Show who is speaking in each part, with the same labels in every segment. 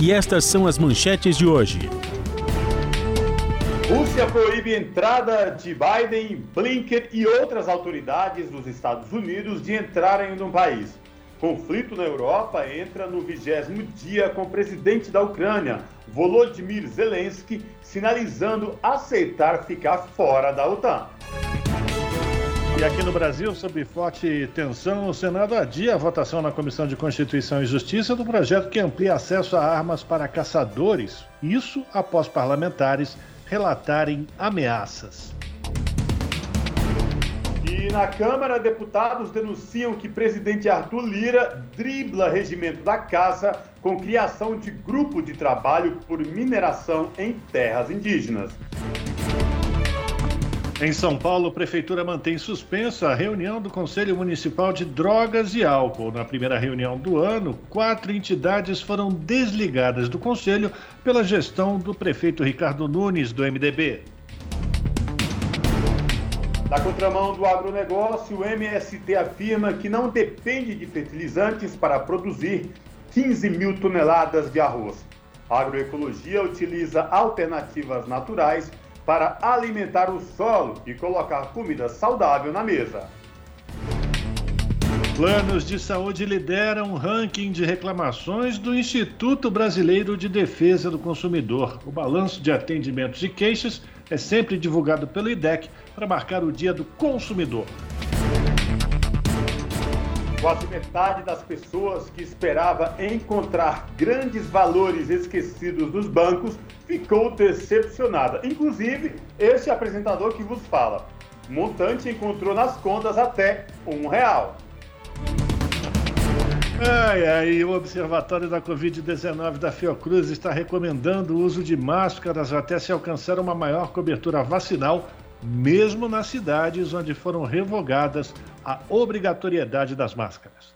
Speaker 1: E estas são as manchetes de hoje.
Speaker 2: Rússia proíbe entrada de Biden, Blinken e outras autoridades dos Estados Unidos de entrarem no país. Conflito na Europa entra no vigésimo dia com o presidente da Ucrânia, Volodymyr Zelensky, sinalizando aceitar ficar fora da OTAN.
Speaker 3: E aqui no Brasil, sob forte tensão, o Senado adia a votação na Comissão de Constituição e Justiça do projeto que amplia acesso a armas para caçadores. Isso após parlamentares relatarem ameaças.
Speaker 2: E na Câmara, deputados denunciam que presidente Arthur Lira dribla regimento da caça com criação de grupo de trabalho por mineração em terras indígenas.
Speaker 3: Em São Paulo, a Prefeitura mantém suspensa a reunião do Conselho Municipal de Drogas e Álcool. Na primeira reunião do ano, quatro entidades foram desligadas do Conselho pela gestão do prefeito Ricardo Nunes, do MDB.
Speaker 2: Na contramão do agronegócio, o MST afirma que não depende de fertilizantes para produzir 15 mil toneladas de arroz. A agroecologia utiliza alternativas naturais para alimentar o solo e colocar comida saudável na mesa.
Speaker 3: Planos de saúde lideram o ranking de reclamações do Instituto Brasileiro de Defesa do Consumidor. O balanço de atendimentos e queixas é sempre divulgado pelo IDEC para marcar o Dia do Consumidor.
Speaker 2: Quase metade das pessoas que esperava encontrar grandes valores esquecidos nos bancos ficou decepcionada. Inclusive, este apresentador que vos fala. Montante encontrou nas contas até um real.
Speaker 3: Ai, ai, o Observatório da Covid-19 da Fiocruz está recomendando o uso de máscaras até se alcançar uma maior cobertura vacinal mesmo nas cidades onde foram revogadas a obrigatoriedade das máscaras.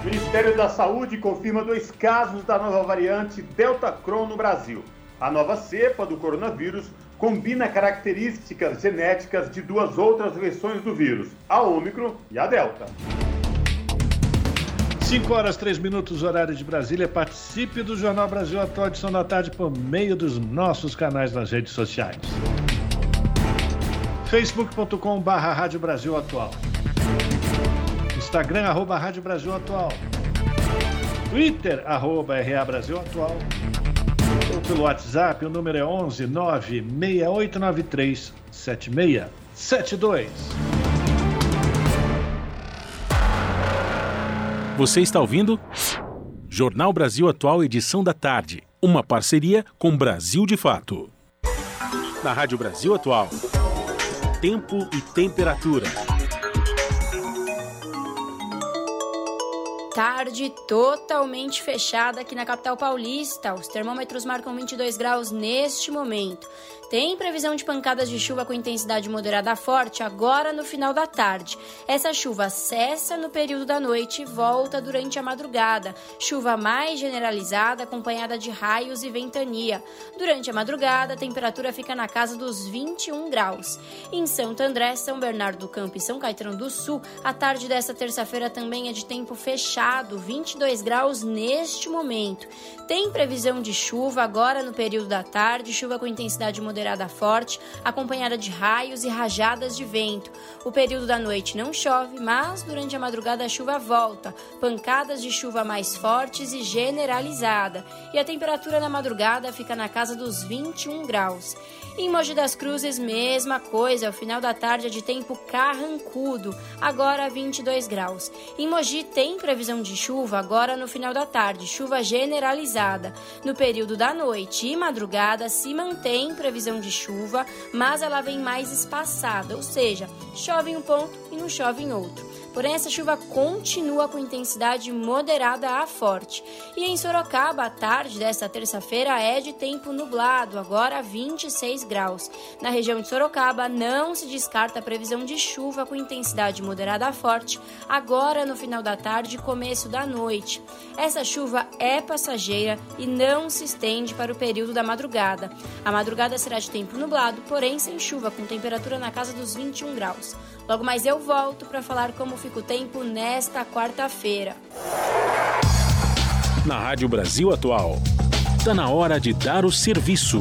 Speaker 2: O Ministério da Saúde confirma dois casos da nova variante Delta Cron no Brasil. A nova cepa do coronavírus combina características genéticas de duas outras versões do vírus, a Ômicron e a Delta.
Speaker 3: 5 horas 3 minutos, horário de Brasília. Participe do Jornal Brasil Atual, edição da tarde, por meio dos nossos canais nas redes sociais. facebook.com barra Rádio Brasil Atual. Instagram, arroba Rádio Brasil Atual. Twitter, arroba RA Brasil Atual. Ou pelo WhatsApp, o número é 11 96893 7672.
Speaker 1: Você está ouvindo? Jornal Brasil Atual, edição da tarde. Uma parceria com Brasil de Fato. Na Rádio Brasil Atual. Tempo e temperatura.
Speaker 4: Tarde totalmente fechada aqui na capital paulista. Os termômetros marcam 22 graus neste momento. Tem previsão de pancadas de chuva com intensidade moderada a forte agora no final da tarde. Essa chuva cessa no período da noite e volta durante a madrugada. Chuva mais generalizada, acompanhada de raios e ventania. Durante a madrugada, a temperatura fica na casa dos 21 graus. Em Santo André, São Bernardo do Campo e São Caetano do Sul, a tarde desta terça-feira também é de tempo fechado, 22 graus neste momento. Tem previsão de chuva agora no período da tarde, chuva com intensidade moderada forte, acompanhada de raios e rajadas de vento. O período da noite não chove, mas durante a madrugada a chuva volta, pancadas de chuva mais fortes e generalizada. E a temperatura na madrugada fica na casa dos 21 graus. Em Mogi das Cruzes, mesma coisa, ao final da tarde é de tempo carrancudo, agora 22 graus. Em Mogi tem previsão de chuva agora no final da tarde, chuva generalizada. No período da noite e madrugada se mantém previsão de chuva, mas ela vem mais espaçada, ou seja, chove em um ponto e não chove em outro. Porém, essa chuva continua com intensidade moderada a forte. E em Sorocaba, a tarde desta terça-feira é de tempo nublado, agora 26 graus. Na região de Sorocaba, não se descarta a previsão de chuva com intensidade moderada a forte, agora no final da tarde e começo da noite. Essa chuva é passageira e não se estende para o período da madrugada. A madrugada será de tempo nublado, porém sem chuva, com temperatura na casa dos 21 graus. Logo mais eu volto para falar como fica o tempo nesta quarta-feira.
Speaker 1: Na Rádio Brasil Atual, está na hora de dar o serviço.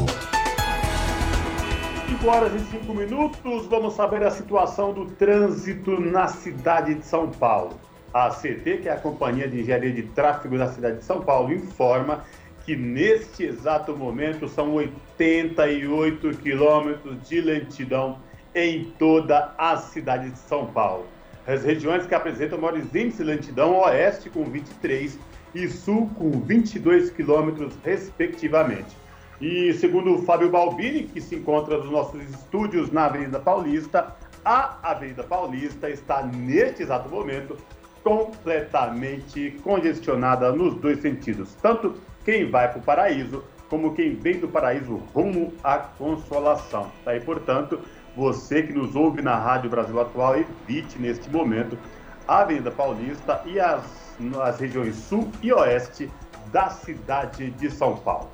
Speaker 2: 5 horas e 5 minutos, vamos saber a situação do trânsito na cidade de São Paulo. A CT, que é a Companhia de Engenharia de Tráfego da cidade de São Paulo, informa que neste exato momento são 88 quilômetros de lentidão em toda a cidade de São Paulo. As regiões que apresentam maiores índices de lentidão, oeste com 23 e sul com 22 quilômetros, respectivamente. E segundo o Fábio Balbini, que se encontra nos nossos estúdios na Avenida Paulista, a Avenida Paulista está neste exato momento completamente congestionada nos dois sentidos, tanto quem vai para o paraíso como quem vem do paraíso rumo à consolação. Tá? E, portanto, você que nos ouve na Rádio Brasil Atual, evite neste momento a Avenida Paulista e as, as regiões sul e oeste da cidade de São Paulo.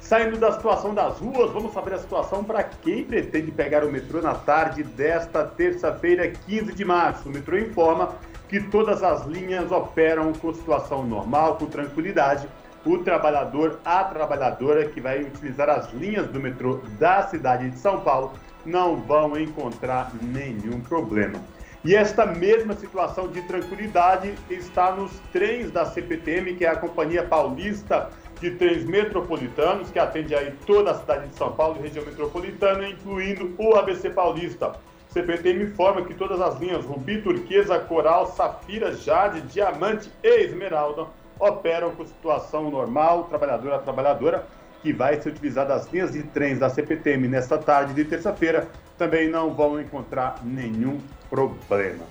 Speaker 2: Saindo da situação das ruas, vamos saber a situação para quem pretende pegar o metrô na tarde desta terça-feira, 15 de março. O metrô informa que todas as linhas operam com situação normal, com tranquilidade. O trabalhador, a trabalhadora que vai utilizar as linhas do metrô da cidade de São Paulo não vão encontrar nenhum problema. E esta mesma situação de tranquilidade está nos trens da CPTM, que é a Companhia Paulista de Trens Metropolitanos, que atende aí toda a cidade de São Paulo e região metropolitana, incluindo o ABC Paulista. CPTM informa que todas as linhas Rubi, Turquesa, Coral, Safira, Jade, Diamante e Esmeralda operam com situação normal, trabalhadora a trabalhadora, que vai ser utilizada as linhas de trens da CPTM nesta tarde de terça-feira, também não vão encontrar nenhum problema.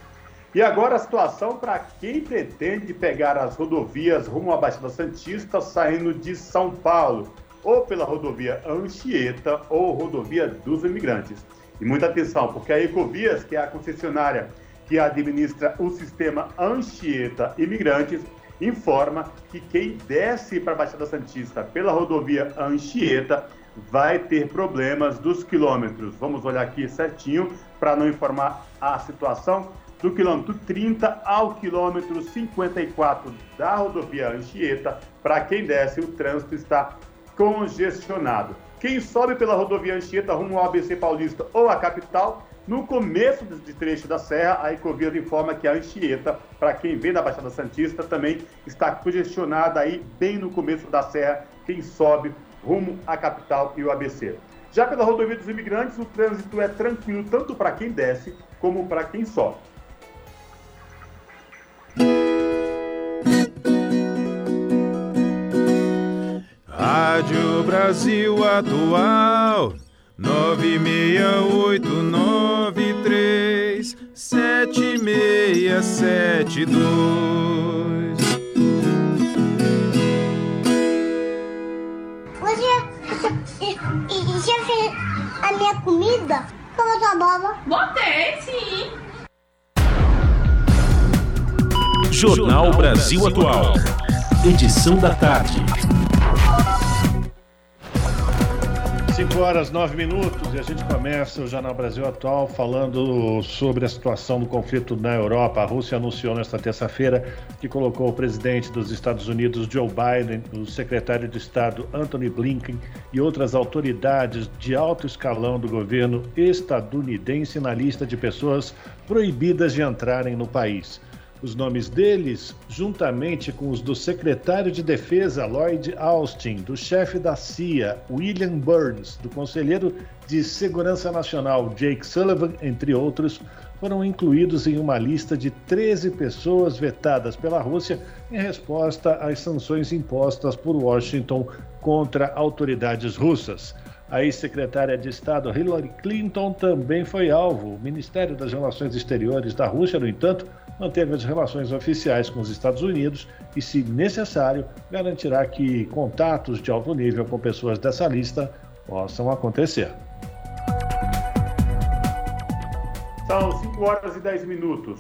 Speaker 2: E agora a situação para quem pretende pegar as rodovias rumo à Baixada Santista saindo de São Paulo, ou pela rodovia Anchieta ou rodovia dos imigrantes. E muita atenção, porque a Ecovias, que é a concessionária que administra o sistema Anchieta Imigrantes, informa que quem desce para a Baixada Santista pela rodovia Anchieta vai ter problemas dos quilômetros. Vamos olhar aqui certinho para não informar a situação. Do quilômetro 30 ao quilômetro 54 da rodovia Anchieta, para quem desce, o trânsito está congestionado. Quem sobe pela rodovia Anchieta rumo ao ABC Paulista ou à capital no começo de trecho da serra, a Ecovia informa que a Anchieta, para quem vem da Baixada Santista, também está congestionada aí bem no começo da serra, quem sobe rumo à capital e o ABC. Já pela rodovia dos imigrantes, o trânsito é tranquilo tanto para quem desce como para quem sobe.
Speaker 5: Rádio Brasil Atual nove meia oito nove três sete meia sete dois.
Speaker 6: Você já fez a minha comida? Como sua boba?
Speaker 7: Botei, sim.
Speaker 1: Jornal Brasil Atual. Edição da tarde.
Speaker 3: 5 horas 9 minutos e a gente começa o Jornal Brasil Atual falando sobre a situação do conflito na Europa. A Rússia anunciou nesta terça-feira que colocou o presidente dos Estados Unidos, Joe Biden, o secretário de Estado, Anthony Blinken, e outras autoridades de alto escalão do governo estadunidense na lista de pessoas proibidas de entrarem no país. Os nomes deles, juntamente com os do secretário de Defesa Lloyd Austin, do chefe da CIA William Burns, do conselheiro de Segurança Nacional Jake Sullivan, entre outros, foram incluídos em uma lista de 13 pessoas vetadas pela Rússia em resposta às sanções impostas por Washington contra autoridades russas. A ex-secretária de Estado Hillary Clinton também foi alvo. O Ministério das Relações Exteriores da Rússia, no entanto, manteve as relações oficiais com os Estados Unidos e, se necessário, garantirá que contatos de alto nível com pessoas dessa lista possam acontecer.
Speaker 2: São 5 horas e 10 minutos.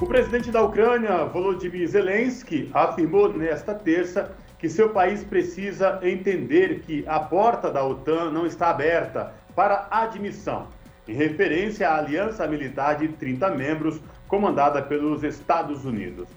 Speaker 2: O presidente da Ucrânia, Volodymyr Zelensky, afirmou nesta terça que seu país precisa entender que a porta da OTAN não está aberta para admissão, em referência à aliança militar de 30 membros comandada pelos Estados Unidos.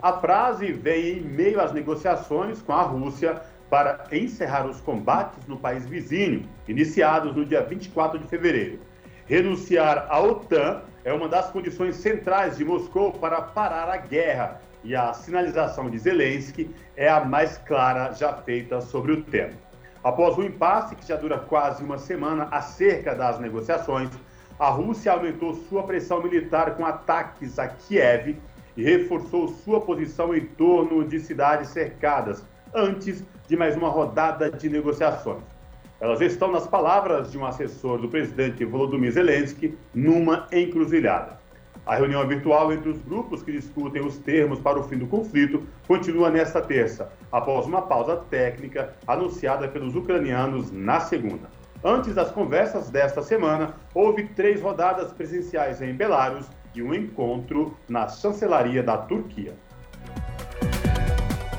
Speaker 2: A frase vem em meio às negociações com a Rússia para encerrar os combates no país vizinho, iniciados no dia 24 de fevereiro. Renunciar à OTAN é uma das condições centrais de Moscou para parar a guerra, e a sinalização de Zelensky é a mais clara já feita sobre o tema. Após o impasse, que já dura quase uma semana, acerca das negociações, a Rússia aumentou sua pressão militar com ataques a Kiev e reforçou sua posição em torno de cidades cercadas, antes de mais uma rodada de negociações. Elas estão nas palavras de um assessor do presidente Volodymyr Zelensky, numa encruzilhada. A reunião virtual entre os grupos que discutem os termos para o fim do conflito continua nesta terça, após uma pausa técnica anunciada pelos ucranianos na segunda. Antes das conversas desta semana, houve três rodadas presenciais em Belarus e um encontro na chancelaria da Turquia.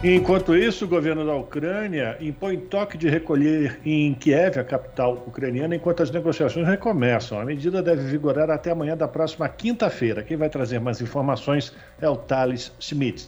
Speaker 3: Enquanto isso, o governo da Ucrânia impõe toque de recolher em Kiev, a capital ucraniana, enquanto as negociações recomeçam. A medida deve vigorar até amanhã da próxima quinta-feira. Quem vai trazer mais informações é o Thales Schmidt.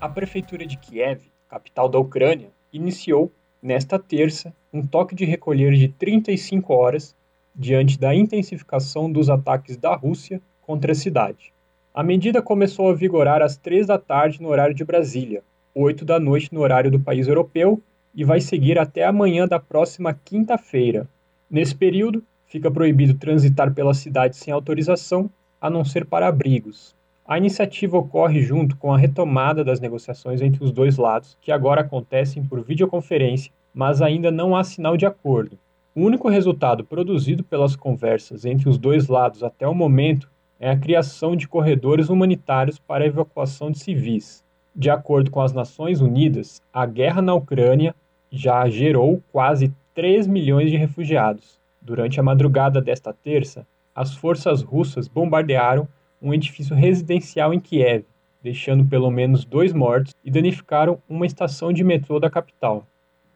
Speaker 7: A prefeitura de Kiev, capital da Ucrânia, iniciou, nesta terça, um toque de recolher de 35 horas diante da intensificação dos ataques da Rússia contra a cidade. A medida começou a vigorar às três da tarde no horário de Brasília, 8 da noite no horário do país europeu e vai seguir até amanhã da próxima quinta-feira. Nesse período, fica proibido transitar pela cidade sem autorização, a não ser para abrigos. A iniciativa ocorre junto com a retomada das negociações entre os dois lados, que agora acontecem por videoconferência, mas ainda não há sinal de acordo. O único resultado produzido pelas conversas entre os dois lados até o momento é a criação de corredores humanitários para a evacuação de civis. De acordo com as Nações Unidas, a guerra na Ucrânia já gerou quase 3 milhões de refugiados. Durante a madrugada desta terça, as forças russas bombardearam um edifício residencial em Kiev, deixando pelo menos dois mortos e danificaram uma estação de metrô da capital.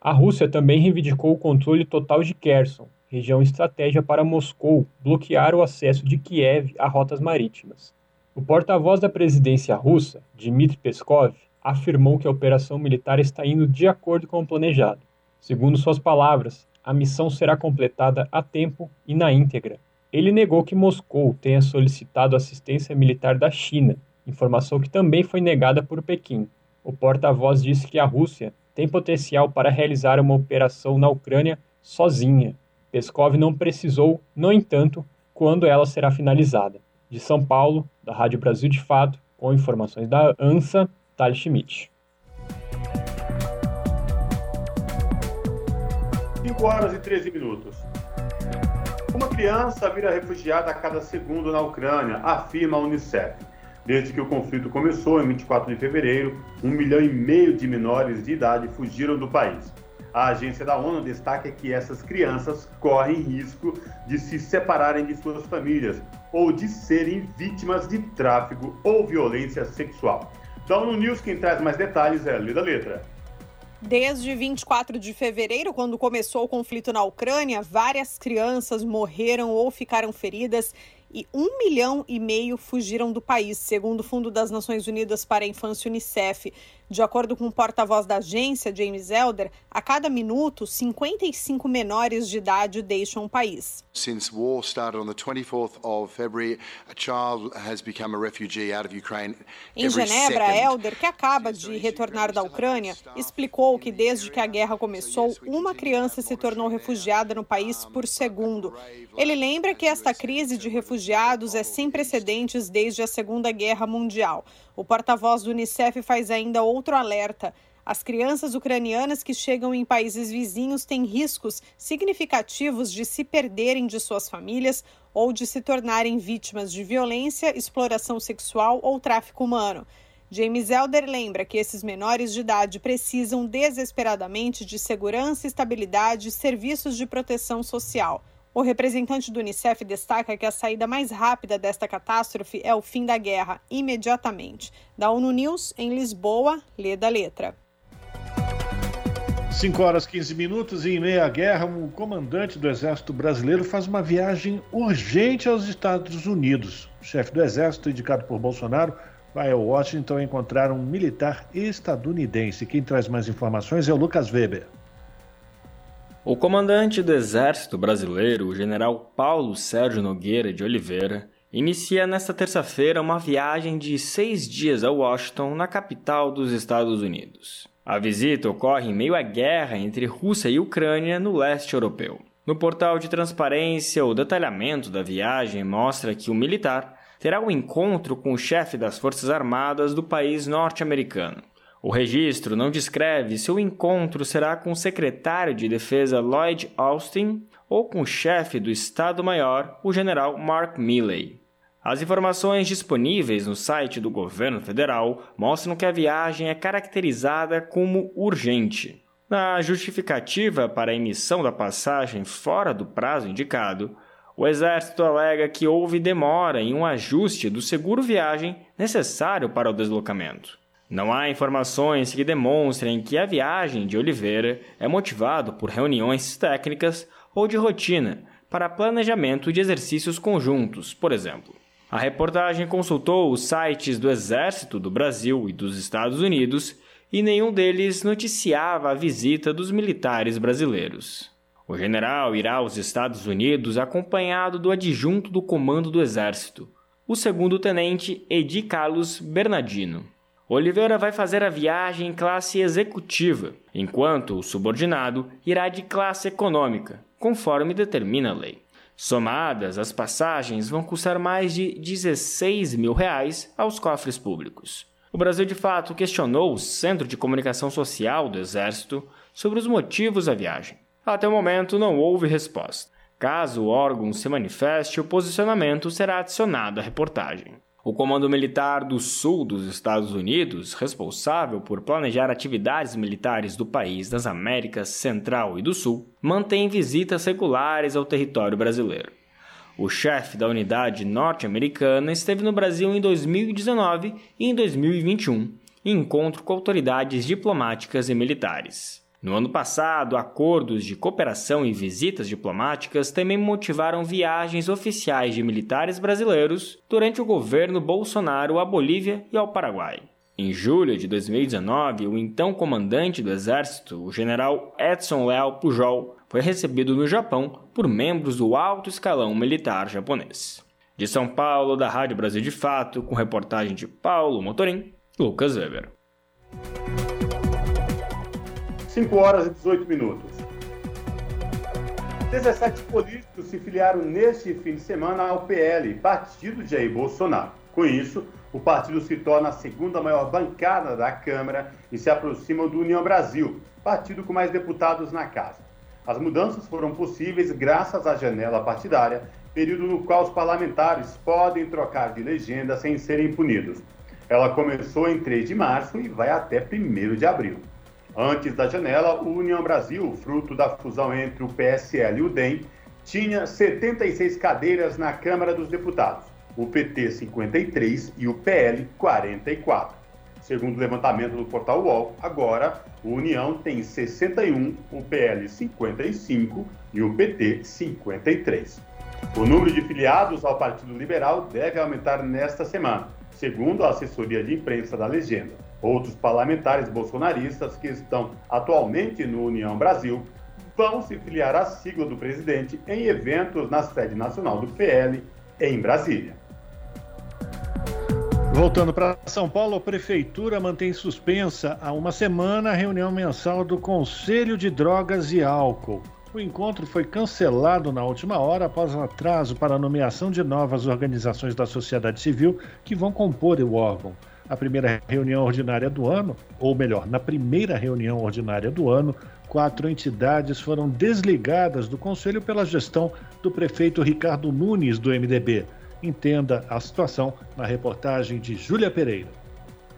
Speaker 7: A Rússia também reivindicou o controle total de Kherson, região estratégica para Moscou bloquear o acesso de Kiev a rotas marítimas. O porta-voz da presidência russa, Dmitry Peskov, afirmou que a operação militar está indo de acordo com o planejado. Segundo suas palavras, a missão será completada a tempo e na íntegra. Ele negou que Moscou tenha solicitado assistência militar da China, informação que também foi negada por Pequim. O porta-voz disse que a Rússia tem potencial para realizar uma operação na Ucrânia sozinha. Peskov não precisou, no entanto, quando ela será finalizada de São Paulo, da Rádio Brasil de Fato, com informações da ANSA, Thales Schmidt.
Speaker 2: 5 horas e 13 minutos. Uma criança vira refugiada a cada segundo na Ucrânia, afirma a Unicef. Desde que o conflito começou, em 24 de fevereiro, um milhão e meio de menores de idade fugiram do país. A agência da ONU destaca que essas crianças correm risco de se separarem de suas famílias ou de serem vítimas de tráfico ou violência sexual. Então, no News, quem traz mais detalhes é a Lida Letra.
Speaker 8: Desde 24 de fevereiro, quando começou o conflito na Ucrânia, várias crianças morreram ou ficaram feridas e um milhão e meio fugiram do país, segundo o Fundo das Nações Unidas para a Infância Unicef. De acordo com o porta-voz da agência, James Elder, a cada minuto, 55 menores de idade deixam o país. Since war started on the 24th of February, a child has become a refugee out of Ukraine. Em Genebra, Elder, que acaba de retornar da Ucrânia, explicou que desde que a guerra começou, uma criança se tornou refugiada no país por segundo. Ele lembra que esta crise de refugiados é sem precedentes desde a Segunda Guerra Mundial. O porta-voz do Unicef faz ainda outro alerta. As crianças ucranianas que chegam em países vizinhos têm riscos significativos de se perderem de suas famílias ou de se tornarem vítimas de violência, exploração sexual ou tráfico humano. James Elder lembra que esses menores de idade precisam desesperadamente de segurança, estabilidade e serviços de proteção social. O representante do Unicef destaca que a saída mais rápida desta catástrofe é o fim da guerra, imediatamente. Da ONU News, em Lisboa, lê da letra.
Speaker 3: 5 horas 15 minutos e em meia guerra, um comandante do Exército Brasileiro faz uma viagem urgente aos Estados Unidos. O chefe do Exército, indicado por Bolsonaro, vai a Washington encontrar um militar estadunidense. Quem traz mais informações é o Lucas Weber.
Speaker 9: O comandante do Exército Brasileiro, o general Paulo Sérgio Nogueira de Oliveira, inicia nesta terça-feira uma viagem de seis dias a Washington, na capital dos Estados Unidos. A visita ocorre em meio à guerra entre Rússia e Ucrânia no leste europeu. No portal de transparência, o detalhamento da viagem mostra que o militar terá um encontro com o chefe das Forças Armadas do país norte-americano. O registro não descreve se o encontro será com o secretário de Defesa Lloyd Austin ou com o chefe do Estado-Maior, o general Mark Milley. As informações disponíveis no site do governo federal mostram que a viagem é caracterizada como urgente. Na justificativa para a emissão da passagem fora do prazo indicado, o Exército alega que houve demora em um ajuste do seguro viagem necessário para o deslocamento. Não há informações que demonstrem que a viagem de Oliveira é motivada por reuniões técnicas ou de rotina para planejamento de exercícios conjuntos, por exemplo. A reportagem consultou os sites do Exército do Brasil e dos Estados Unidos e nenhum deles noticiava a visita dos militares brasileiros. O general irá aos Estados Unidos acompanhado do adjunto do comando do Exército, o segundo-tenente Edi Carlos Bernardino. Oliveira vai fazer a viagem em classe executiva, enquanto o subordinado irá de classe econômica, conforme determina a lei. Somadas, as passagens vão custar mais de 16 mil reais aos cofres públicos. O Brasil, de fato, questionou o Centro de Comunicação Social do Exército sobre os motivos da viagem. Até o momento não houve resposta. Caso o órgão se manifeste, o posicionamento será adicionado à reportagem. O Comando Militar do Sul dos Estados Unidos, responsável por planejar atividades militares do país nas Américas Central e do Sul, mantém visitas regulares ao território brasileiro. O chefe da unidade norte-americana esteve no Brasil em 2019 e em 2021, em encontro com autoridades diplomáticas e militares. No ano passado, acordos de cooperação e visitas diplomáticas também motivaram viagens oficiais de militares brasileiros durante o governo Bolsonaro à Bolívia e ao Paraguai. Em julho de 2019, o então comandante do Exército, o general Edson Leal Pujol, foi recebido no Japão por membros do alto escalão militar japonês. De São Paulo, da Rádio Brasil de Fato, com reportagem de Paulo Motorim, Lucas Weber.
Speaker 2: 5 horas e 18 minutos. 17 políticos se filiaram neste fim de semana ao PL, partido de Jair Bolsonaro. Com isso, o partido se torna a segunda maior bancada da Câmara e se aproxima do União Brasil, partido com mais deputados na casa. As mudanças foram possíveis graças à janela partidária, período no qual os parlamentares podem trocar de legenda sem serem punidos. Ela começou em 3 de março e vai até 1 de abril. Antes da janela, o União Brasil, fruto da fusão entre o PSL e o DEM, tinha 76 cadeiras na Câmara dos Deputados, o PT 53 e o PL 44. Segundo o levantamento do portal UOL, agora o União tem 61, o PL 55 e o PT 53. O número de filiados ao Partido Liberal deve aumentar nesta semana, segundo a assessoria de imprensa da legenda. Outros parlamentares bolsonaristas que estão atualmente no União Brasil vão se filiar à sigla do presidente em eventos na sede nacional do PL em Brasília.
Speaker 3: Voltando para São Paulo, a Prefeitura mantém suspensa há uma semana a reunião mensal do Conselho de Drogas e Álcool. O encontro foi cancelado na última hora após um atraso para a nomeação de novas organizações da sociedade civil que vão compor o órgão. a primeira reunião ordinária do ano, ou melhor, na primeira reunião ordinária do ano, quatro entidades foram desligadas do Conselho pela gestão do prefeito Ricardo Nunes, do MDB. Entenda a situação na reportagem de Júlia Pereira.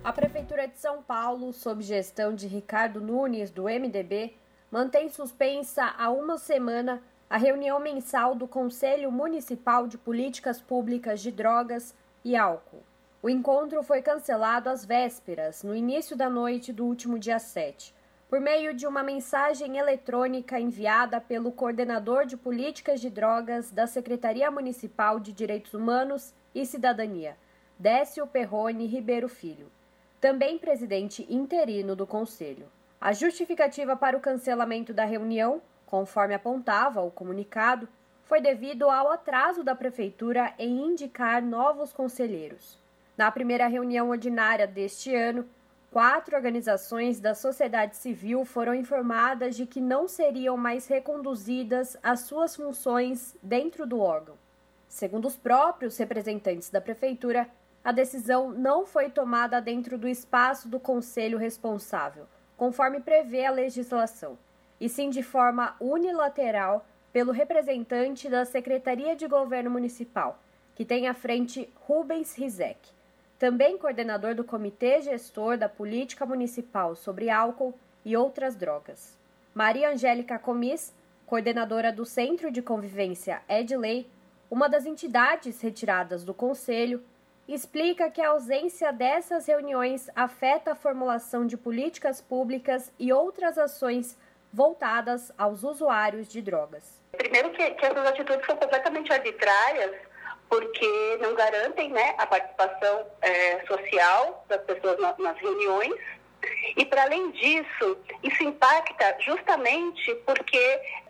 Speaker 10: A Prefeitura de São Paulo, sob gestão de Ricardo Nunes, do MDB, mantém suspensa há uma semana a reunião mensal do Conselho Municipal de Políticas Públicas de Drogas e Álcool. O encontro foi cancelado às vésperas, no início da noite do último dia 7, por meio de uma mensagem eletrônica enviada pelo coordenador de políticas de drogas da Secretaria Municipal de Direitos Humanos e Cidadania, Décio Perrone Ribeiro Filho, também presidente interino do Conselho. A justificativa para o cancelamento da reunião, conforme apontava o comunicado, foi devido ao atraso da Prefeitura em indicar novos conselheiros. Na primeira reunião ordinária deste ano, quatro organizações da sociedade civil foram informadas de que não seriam mais reconduzidas às suas funções dentro do órgão. Segundo os próprios representantes da Prefeitura, a decisão não foi tomada dentro do espaço do conselho responsável, conforme prevê a legislação, e sim de forma unilateral pelo representante da Secretaria de Governo Municipal, que tem à frente Rubens Rizek, também coordenador do Comitê Gestor da Política Municipal sobre Álcool e Outras Drogas. Maria Angélica Comis, coordenadora do Centro de Convivência Edley, uma das entidades retiradas do Conselho, explica que a ausência dessas reuniões afeta a formulação de políticas públicas e outras ações voltadas aos usuários de drogas.
Speaker 11: Primeiro que, que essas atitudes são completamente arbitrárias, porque não garantem né, a participação é, social das pessoas na, nas reuniões e, para além disso, isso impacta justamente porque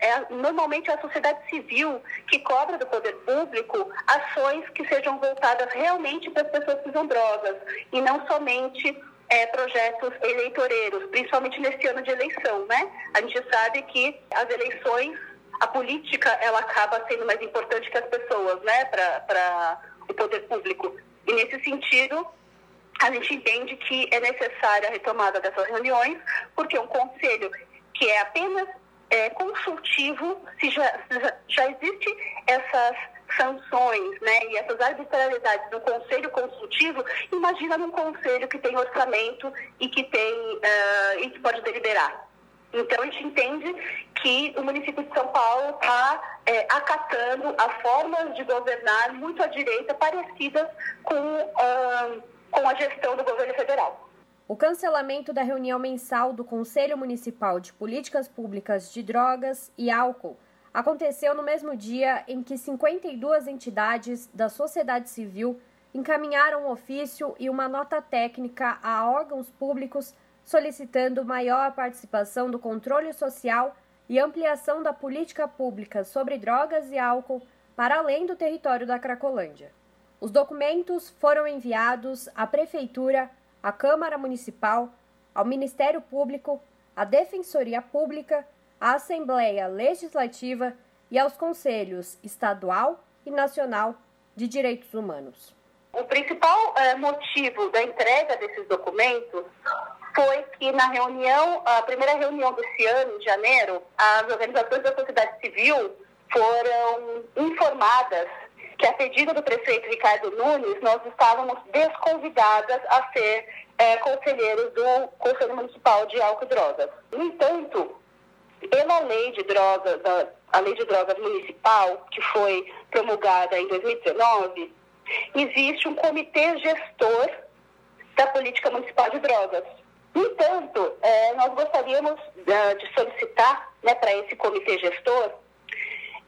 Speaker 11: é, normalmente é a sociedade civil que cobra do poder público ações que sejam voltadas realmente para as pessoas drogas e não somente é, projetos eleitoreiros, principalmente nesse ano de eleição, né? A gente sabe que as eleições, a política, ela acaba sendo mais importante que as pessoas, né? Para o poder público. E nesse sentido, a gente entende que é necessária a retomada dessas reuniões, porque um conselho que é apenas é, consultivo, se já, já, existe essas sanções né, e essas arbitrariedades no conselho consultivo, imagina num conselho que tem orçamento e que tem uh, e que pode deliberar. Então a gente entende que o município de São Paulo está é, acatando a formas de governar muito à direita parecidas com uh, com a gestão do governo federal.
Speaker 10: O cancelamento da reunião mensal do Conselho Municipal de Políticas Públicas de Drogas e Álcool aconteceu no mesmo dia em que 52 entidades da sociedade civil encaminharam um ofício e uma nota técnica a órgãos públicos solicitando maior participação do controle social e ampliação da política pública sobre drogas e álcool para além do território da Cracolândia. Os documentos foram enviados à Prefeitura, à Câmara Municipal, ao Ministério Público, à Defensoria Pública, à Assembleia Legislativa e aos Conselhos Estadual e Nacional de Direitos Humanos.
Speaker 11: O principal é, motivo da entrega desses documentos foi que na reunião, a primeira reunião desse ano, de janeiro, as organizações da sociedade civil foram informadas que a pedido do prefeito Ricardo Nunes, nós estávamos desconvidadas a ser é, conselheiros do Conselho Municipal de Álcool e Drogas. No entanto, pela lei de drogas, a lei de drogas municipal, que foi promulgada em 2019, existe um comitê gestor da política municipal de drogas. No entanto, é, nós gostaríamos é, de solicitar né, para esse comitê gestor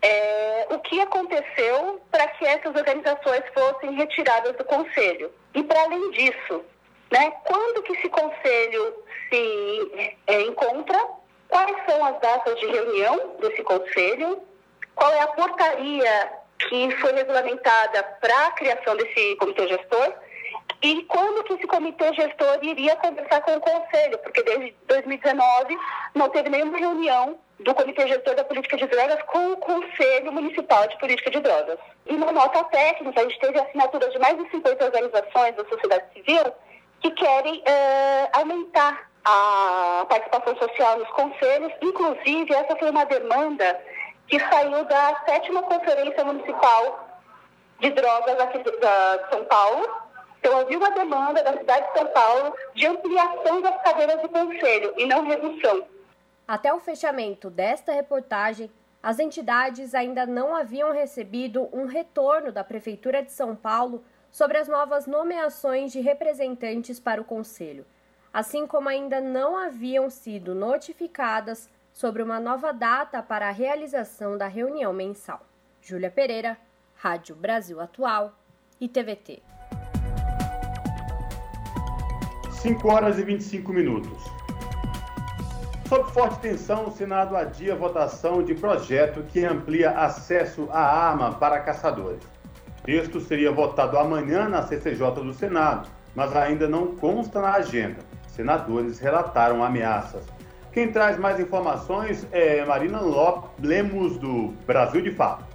Speaker 11: é, o que aconteceu para que essas organizações fossem retiradas do conselho. E para além disso, né, quando que esse conselho se é, encontra, quais são as datas de reunião desse conselho, qual é a portaria que foi regulamentada para a criação desse comitê gestor? E quando que esse comitê gestor iria conversar com o conselho, porque desde 2019 não teve nenhuma reunião do Comitê Gestor da Política de Drogas com o Conselho Municipal de Política de Drogas. E na nota técnica, a gente teve assinaturas de mais de 50 organizações da sociedade civil que querem uh, aumentar a participação social nos conselhos. Inclusive, essa foi uma demanda que saiu da sétima Conferência Municipal de Drogas aqui de São Paulo. Então, havia uma demanda da cidade de São Paulo de ampliação das cadeiras de conselho e não redução.
Speaker 10: Até o fechamento desta reportagem, as entidades ainda não haviam recebido um retorno da Prefeitura de São Paulo sobre as novas nomeações de representantes para o Conselho, assim como ainda não haviam sido notificadas sobre uma nova data para a realização da reunião mensal. Júlia Pereira, Rádio Brasil Atual e TVT.
Speaker 2: 5 horas e 25 minutos. Sob forte tensão, o Senado adia votação de projeto que amplia acesso à arma para caçadores. O texto seria votado amanhã na CCJ do Senado, mas ainda não consta na agenda. Senadores relataram ameaças. Quem traz mais informações é Marina Lemos, do Brasil de Fato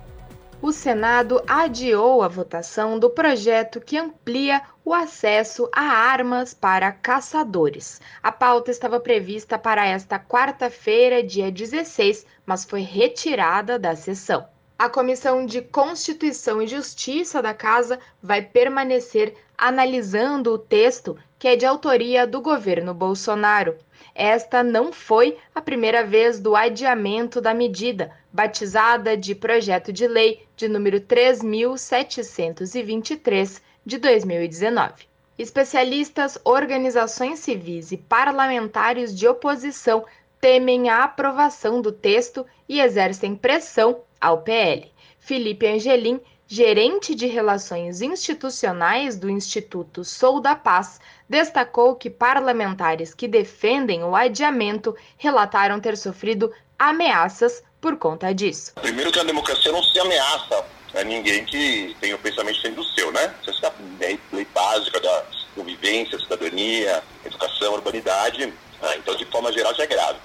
Speaker 12: o Senado adiou a votação do projeto que amplia o acesso a armas para caçadores. A pauta estava prevista para esta quarta-feira, dia 16, mas foi retirada da sessão. A Comissão de Constituição e Justiça da Casa vai permanecer analisando o texto, que é de autoria do governo Bolsonaro. Esta não foi a primeira vez do adiamento da medida, batizada de Projeto de Lei de número 3723 de 2019. Especialistas, organizações civis e parlamentares de oposição temem a aprovação do texto e exercem pressão ao PL. Felipe Angelim gerente de relações institucionais do Instituto Sou da Paz, destacou que parlamentares que defendem o adiamento relataram ter sofrido ameaças por conta disso.
Speaker 13: Primeiro que a democracia não se ameaça a ninguém que tem o pensamento sendo seu, né? Você está lei, lei básica da convivência, cidadania, educação, urbanidade, ah, então de forma geral já é grave.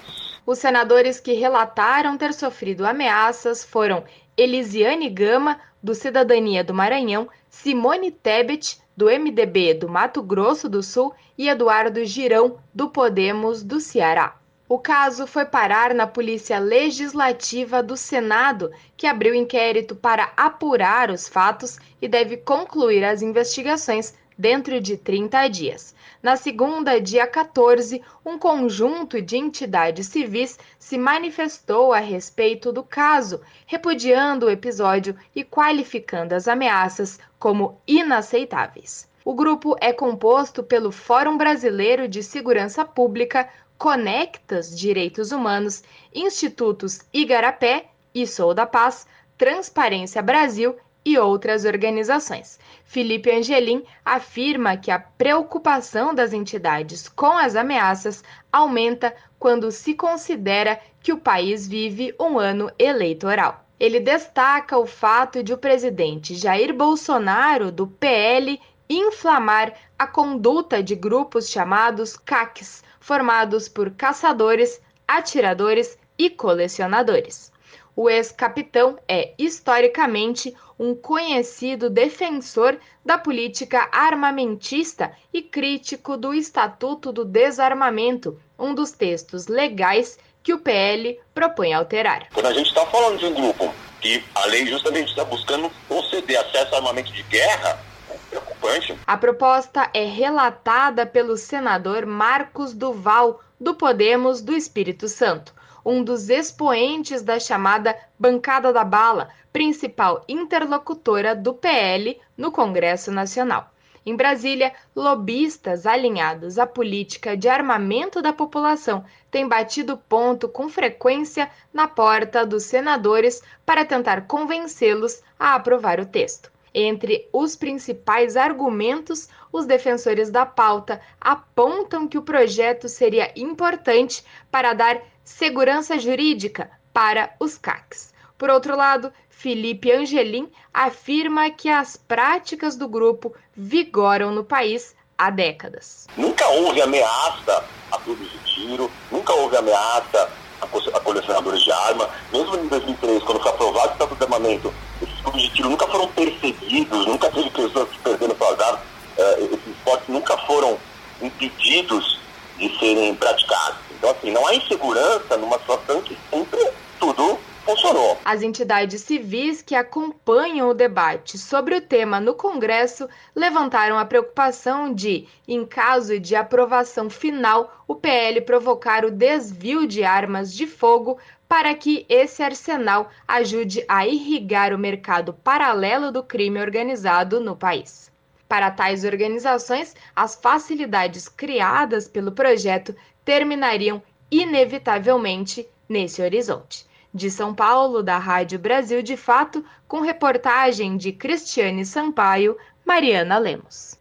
Speaker 12: Os senadores que relataram ter sofrido ameaças foram Elisiane Gama, do Cidadania do Maranhão, Simone Tebet, do MDB do Mato Grosso do Sul e Eduardo Girão, do Podemos do Ceará. O caso foi parar na Polícia Legislativa do Senado, que abriu inquérito para apurar os fatos e deve concluir as investigações dentro de 30 dias. Na segunda, dia 14, um conjunto de entidades civis se manifestou a respeito do caso, repudiando o episódio e qualificando as ameaças como inaceitáveis. O grupo é composto pelo Fórum Brasileiro de Segurança Pública, Conectas Direitos Humanos, Institutos Igarapé e Sou da Paz, Transparência Brasil e outras organizações. Felipe Angelim afirma que a preocupação das entidades com as ameaças aumenta quando se considera que o país vive um ano eleitoral. Ele destaca o fato de o presidente Jair Bolsonaro, do PL, inflamar a conduta de grupos chamados CACs, formados por caçadores, atiradores e colecionadores. O ex-capitão é, historicamente, um conhecido defensor da política armamentista e crítico do Estatuto do Desarmamento, um dos textos legais que o PL propõe alterar.
Speaker 13: Quando a gente está falando de um grupo que a lei justamente está buscando conceder acesso a armamento de guerra, é preocupante.
Speaker 12: A proposta é relatada pelo senador Marcos Duval, do Podemos do Espírito Santo um dos expoentes da chamada Bancada da Bala, principal interlocutora do PL no Congresso Nacional. Em Brasília, lobistas alinhados à política de armamento da população têm batido ponto com frequência na porta dos senadores para tentar convencê-los a aprovar o texto. Entre os principais argumentos, os defensores da pauta apontam que o projeto seria importante para dar segurança jurídica para os CACs. Por outro lado, Felipe Angelim afirma que as práticas do grupo vigoram no país há décadas.
Speaker 13: Nunca houve ameaça a clubes de tiro, nunca houve ameaça a colecionadores de arma. Mesmo em 2003, quando foi aprovado o Estatuto de Armamento, esses clubes de tiro nunca foram perseguidos, nunca teve pessoas perdendo suas armas. Uh, esses esportes nunca foram impedidos de serem praticados. Então, assim, não há insegurança numa situação que sempre tudo funcionou.
Speaker 12: As entidades civis que acompanham o debate sobre o tema no Congresso levantaram a preocupação de, em caso de aprovação final, o PL provocar o desvio de armas de fogo para que esse arsenal ajude a irrigar o mercado paralelo do crime organizado no país. Para tais organizações, as facilidades criadas pelo projeto terminariam inevitavelmente nesse horizonte. De São Paulo, da Rádio Brasil de Fato, com reportagem de Cristiane Sampaio, Mariana Lemos.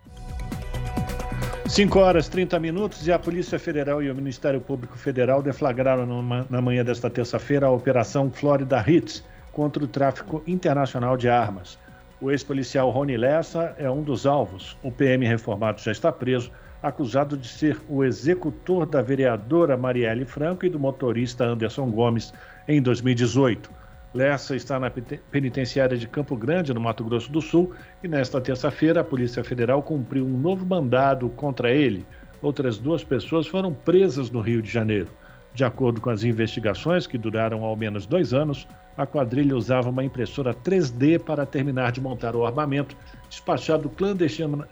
Speaker 3: 5 horas 30 minutos e a Polícia Federal e o Ministério Público Federal deflagraram na manhã desta terça-feira a Operação Florida Hits contra o tráfico internacional de armas. O ex-policial Rony Lessa é um dos alvos. O PM reformado já está preso, acusado de ser o executor da vereadora Marielle Franco e do motorista Anderson Gomes em 2018. Lessa está na penitenciária de Campo Grande, no Mato Grosso do Sul, e nesta terça-feira a Polícia Federal cumpriu um novo mandado contra ele. Outras duas pessoas foram presas no Rio de Janeiro. De acordo com as investigações, que duraram ao menos dois anos, a quadrilha usava uma impressora 3D para terminar de montar o armamento despachado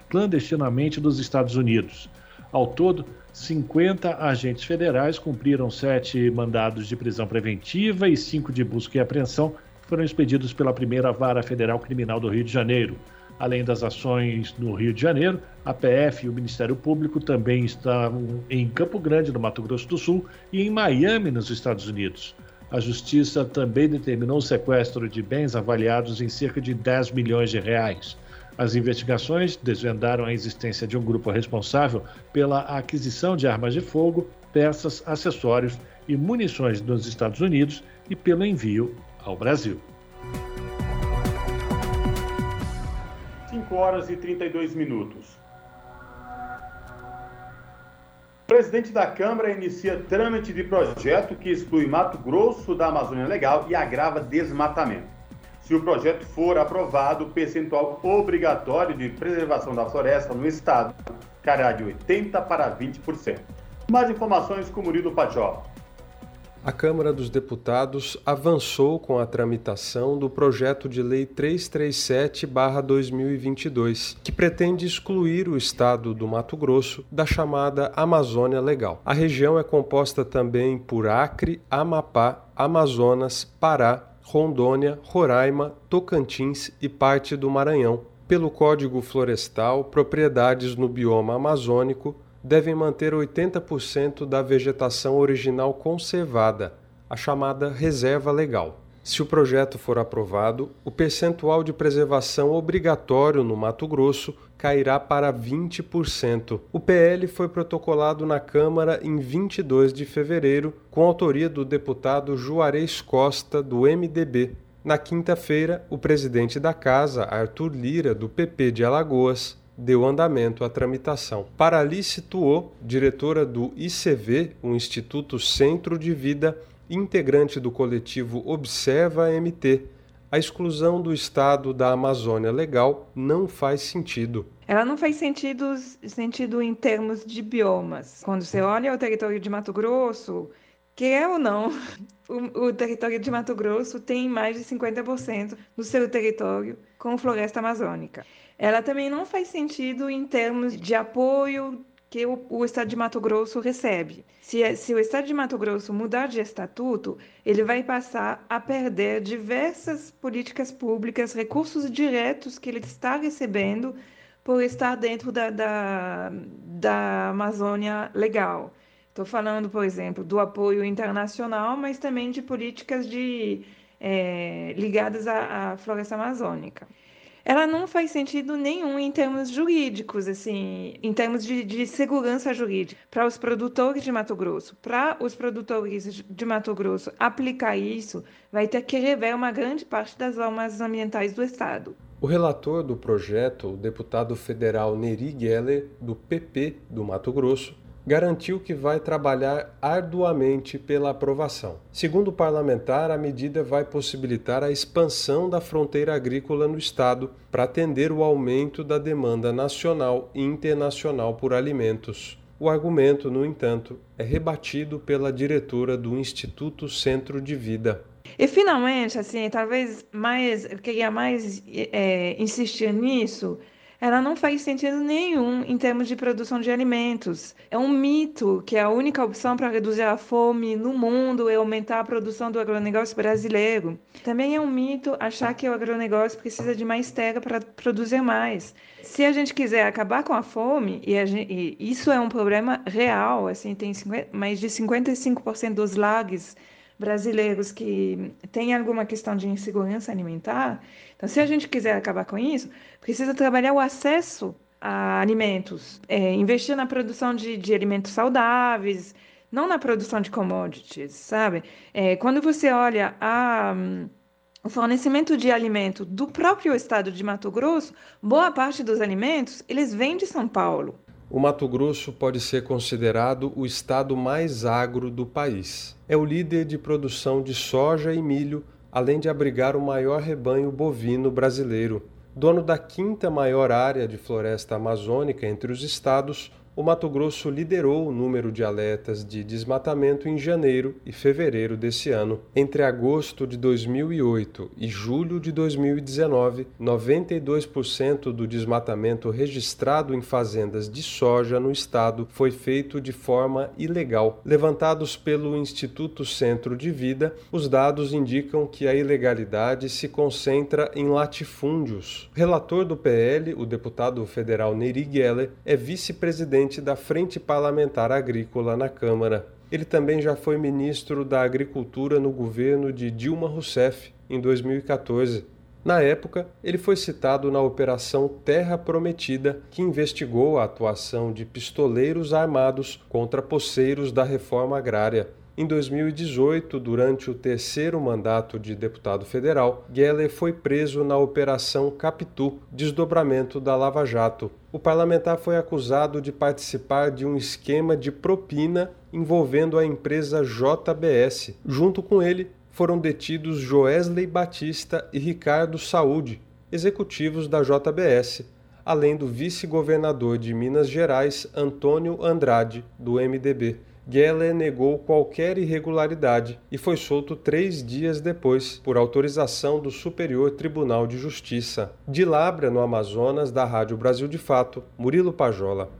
Speaker 3: clandestinamente dos Estados Unidos. Ao todo, 50 agentes federais cumpriram sete mandados de prisão preventiva e cinco de busca e apreensão foram expedidos pela primeira Vara Federal Criminal do Rio de Janeiro. Além das ações no Rio de Janeiro, a PF e o Ministério Público também estão em Campo Grande, no Mato Grosso do Sul, e em Miami, nos Estados Unidos. A Justiça também determinou o sequestro de bens avaliados em cerca de 10 milhões de reais. As investigações desvendaram a existência de um grupo responsável pela aquisição de armas de fogo, peças, acessórios e munições nos Estados Unidos e pelo envio ao Brasil.
Speaker 2: 5 horas e 32 minutos. Presidente da Câmara inicia trâmite de projeto que exclui Mato Grosso da Amazônia Legal e agrava desmatamento. Se o projeto for aprovado, o percentual obrigatório de preservação da floresta no estado cairá de 80% para 20%. Mais informações com Murilo Pajola
Speaker 14: a Câmara dos Deputados avançou com a tramitação do projeto de lei 337/2022, que pretende excluir o estado do Mato Grosso da chamada Amazônia Legal. A região é composta também por Acre, Amapá, Amazonas, Pará, Rondônia, Roraima, Tocantins e parte do Maranhão. Pelo Código Florestal, propriedades no bioma amazônico devem manter 80% da vegetação original conservada, a chamada reserva legal. Se o projeto for aprovado, o percentual de preservação obrigatório no Mato Grosso cairá para 20%. O PL foi protocolado na Câmara em 22 de fevereiro, com autoria do deputado Juarez Costa, do MDB. Na quinta-feira, o presidente da Casa, Arthur Lira, do PP de Alagoas, deu andamento à tramitação. Paralice Tuô, diretora do ICV, o Instituto Centro de Vida, integrante do coletivo Observa MT, a exclusão do estado da Amazônia Legal não faz sentido.
Speaker 15: Ela não faz sentido, sentido em termos de biomas. Quando você olha o território de Mato Grosso, quer ou não, o, o território de Mato Grosso tem mais de 50% do seu território com floresta amazônica ela também não faz sentido em termos de apoio que o, o, Estado de Mato Grosso recebe. Se, se, o Estado de Mato Grosso mudar de estatuto, ele vai passar a perder diversas políticas públicas, recursos diretos que ele está recebendo por estar dentro da, da, da Amazônia legal. Estou falando, por exemplo, do apoio internacional, mas também de políticas de, é, ligadas à, à floresta amazônica ela não faz sentido nenhum em termos jurídicos, assim, em termos de, de segurança jurídica para os produtores de Mato Grosso. Para os produtores de Mato Grosso aplicar isso, vai ter que rever uma grande parte das normas ambientais do Estado.
Speaker 14: O relator do projeto, o deputado federal Neri Geller, do PP do Mato Grosso, garantiu que vai trabalhar arduamente pela aprovação. Segundo o parlamentar, a medida vai possibilitar a expansão da fronteira agrícola no estado para atender o aumento da demanda nacional e internacional por alimentos. O argumento, no entanto, é rebatido pela diretora do Instituto Centro de Vida.
Speaker 15: E finalmente, assim, talvez mais, queria mais é, insistir nisso, ela não faz sentido nenhum em termos de produção de alimentos. É um mito que a única opção para reduzir a fome no mundo é aumentar a produção do agronegócio brasileiro. Também é um mito achar que o agronegócio precisa de mais terra para produzir mais. Se a gente quiser acabar com a fome, e, gente, e isso é um problema real, assim, tem 50, mais de 55% dos lares brasileiros que têm alguma questão de insegurança alimentar. Então, se a gente quiser acabar com isso, precisa trabalhar o acesso a alimentos, é, investir na produção de, de, alimentos saudáveis, não na produção de commodities, sabe? É, quando você olha a, um, o fornecimento de alimento do próprio estado de Mato Grosso, boa parte dos alimentos eles vêm de São Paulo.
Speaker 14: O Mato Grosso pode ser considerado o estado mais agro do país. É o líder de produção de soja e milho, além de abrigar o maior rebanho bovino brasileiro. Dono da quinta maior área de floresta amazônica entre os estados, o Mato Grosso liderou o número de alertas de desmatamento em janeiro e fevereiro desse ano. Entre agosto de 2008 e julho de 2019, 92% do desmatamento registrado em fazendas de soja no estado foi feito de forma ilegal. Levantados pelo Instituto Centro de Vida, os dados indicam que a ilegalidade se concentra em latifúndios. Relator do PL, o deputado federal Neri Geller, é vice-presidente presidente da Frente Parlamentar Agrícola na Câmara. Ele também já foi ministro da Agricultura no governo de Dilma Rousseff em 2014. Na época, ele foi citado na Operação Terra Prometida, que investigou a atuação de pistoleiros armados contra poceiros da reforma agrária. Em 2018, durante o terceiro mandato de deputado federal, Geller foi preso na Operação Capitu, desdobramento da Lava Jato. O parlamentar foi acusado de participar de um esquema de propina envolvendo a empresa JBS. Junto com ele, foram detidos Joesley Batista e Ricardo Saúde, executivos da JBS, além do vice-governador de Minas Gerais, Antônio Andrade, do MDB. Geller negou qualquer irregularidade e foi solto três dias depois, por autorização do Superior Tribunal de Justiça. De Labra, no Amazonas, da Rádio Brasil de Fato, Murilo Pajola.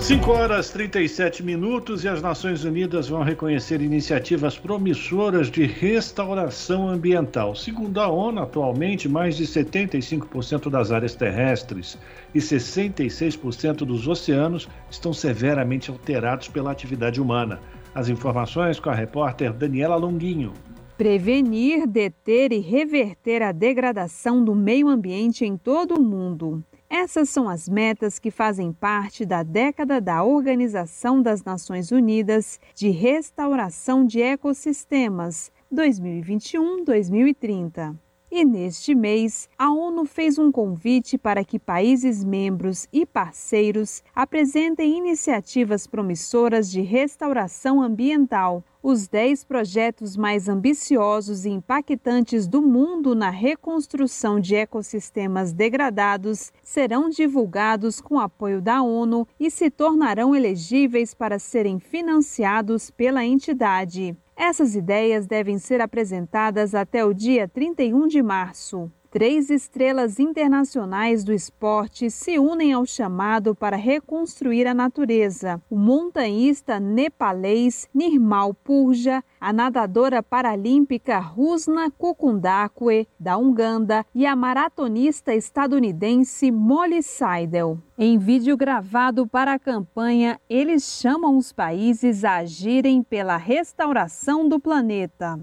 Speaker 3: 5 horas 37 minutos e as Nações Unidas vão reconhecer iniciativas promissoras de restauração ambiental. Segundo a ONU, atualmente, mais de 75% das áreas terrestres e 66% dos oceanos estão severamente alterados pela atividade humana. As informações com a repórter Daniela Longuinho.
Speaker 16: Prevenir, deter e reverter a degradação do meio ambiente em todo o mundo. Essas são as metas que fazem parte da década da Organização das Nações Unidas de Restauração de Ecossistemas 2021-2030. E neste mês, a ONU fez um convite para que países membros e parceiros apresentem iniciativas promissoras de restauração ambiental. Os 10 projetos mais ambiciosos e impactantes do mundo na reconstrução de ecossistemas degradados serão divulgados com apoio da ONU e se tornarão elegíveis para serem financiados pela entidade. Essas ideias devem ser apresentadas até o dia 31 de março. Três estrelas internacionais do esporte se unem ao chamado para reconstruir a natureza. O montanhista nepalês Nirmal Purja, a nadadora paralímpica Rusna Kukundakwe, da Uganda, e a maratonista estadunidense Molly Seidel. Em vídeo gravado para a campanha, eles chamam os países a agirem pela restauração do planeta.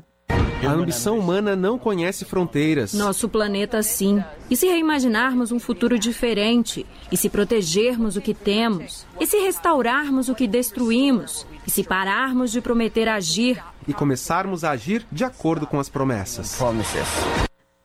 Speaker 17: A ambição humana não conhece fronteiras.
Speaker 18: Nosso planeta, sim. E se reimaginarmos um futuro diferente? E se protegermos o que temos? E se restaurarmos o que destruímos? E se pararmos de prometer agir?
Speaker 17: E começarmos a agir de acordo com as promessas.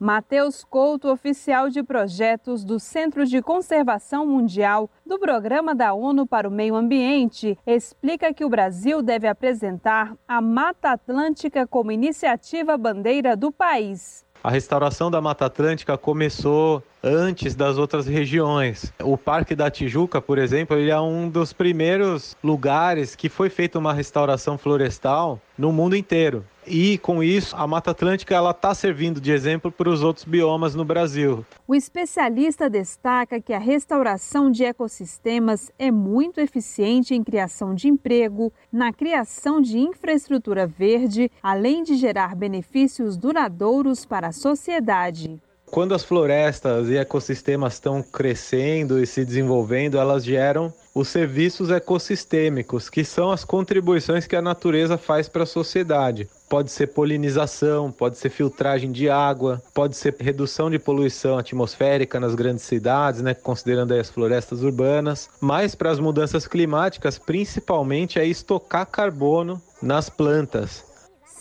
Speaker 16: Matheus Couto, oficial de projetos do Centro de Conservação Mundial do Programa da ONU para o Meio Ambiente, explica que o Brasil deve apresentar a Mata Atlântica como iniciativa bandeira do país.
Speaker 19: A restauração da Mata Atlântica começou antes das outras regiões. O Parque da Tijuca, por exemplo, ele é um dos primeiros lugares que foi feita uma restauração florestal no mundo inteiro. E com isso, a Mata Atlântica ela está servindo de exemplo para os outros biomas no Brasil.
Speaker 16: O especialista destaca que a restauração de ecossistemas é muito eficiente em criação de emprego, na criação de infraestrutura verde, além de gerar benefícios duradouros para a sociedade.
Speaker 19: Quando as florestas e ecossistemas estão crescendo e se desenvolvendo, elas geram os serviços ecossistêmicos, que são as contribuições que a natureza faz para a sociedade. Pode ser polinização, pode ser filtragem de água, pode ser redução de poluição atmosférica nas grandes cidades, né, considerando as florestas urbanas, mas para as mudanças climáticas, principalmente é estocar carbono nas plantas.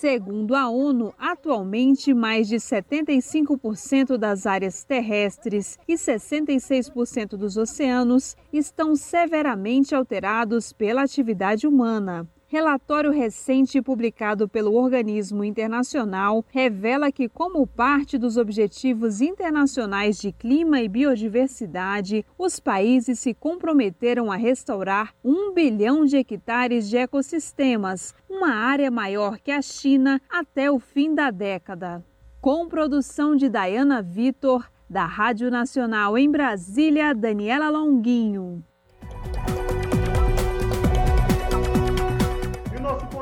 Speaker 16: Segundo a ONU, atualmente mais de 75% das áreas terrestres e 66% dos oceanos estão severamente alterados pela atividade humana. Relatório recente publicado pelo organismo internacional revela que, como parte dos Objetivos Internacionais de Clima e Biodiversidade, os países se comprometeram a restaurar um bilhão de hectares de ecossistemas, uma área maior que a China, até o fim da década. Com produção de Diana Vitor, da Rádio Nacional em Brasília, Daniela Longuinho.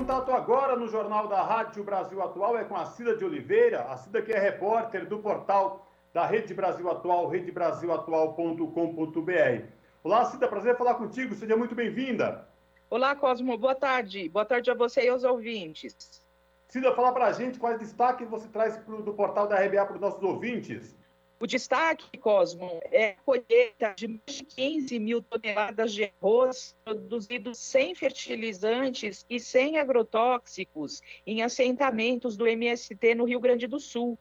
Speaker 2: Contato agora no Jornal da Rádio Brasil Atual é com a Cida de Oliveira, a Cida que é repórter do portal da Rede Brasil Atual, redebrasilatual.com.br. Olá, Cida, prazer falar contigo, seja muito bem-vinda.
Speaker 20: Olá, Cosmo, boa tarde. Boa tarde a você e aos ouvintes.
Speaker 2: Cida, fala pra gente quais destaques você traz pro, do portal da RBA para os nossos ouvintes.
Speaker 20: O destaque, Cosmo, é a colheita de mais de 15 mil toneladas de arroz produzido sem fertilizantes e sem agrotóxicos em assentamentos do MST no Rio Grande do Sul.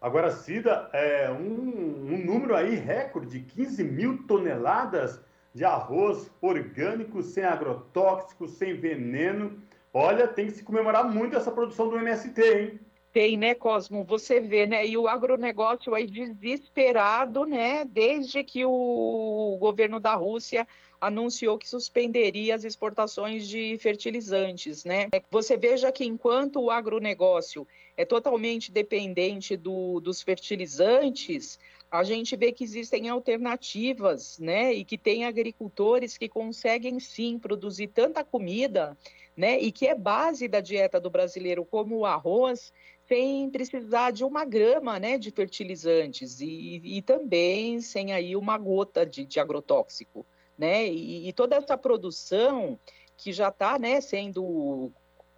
Speaker 2: Agora, Cida, é um, um número aí recorde, 15 mil toneladas de arroz orgânico, sem agrotóxicos, sem veneno. Olha, tem que se comemorar muito essa produção do MST, hein?
Speaker 20: Tem, né, Cosmo? Você vê, né? E o agronegócio aí desesperado, né? Desde que o governo da Rússia anunciou que suspenderia as exportações de fertilizantes, né? Você veja que enquanto o agronegócio é totalmente dependente do, dos fertilizantes, a gente vê que existem alternativas, né? E que tem agricultores que conseguem sim produzir tanta comida, né? E que é base da dieta do brasileiro, como o arroz, sem precisar de uma grama né, de fertilizantes e, e também sem aí uma gota de, de agrotóxico. Né? E, e, toda essa produção que já está né, sendo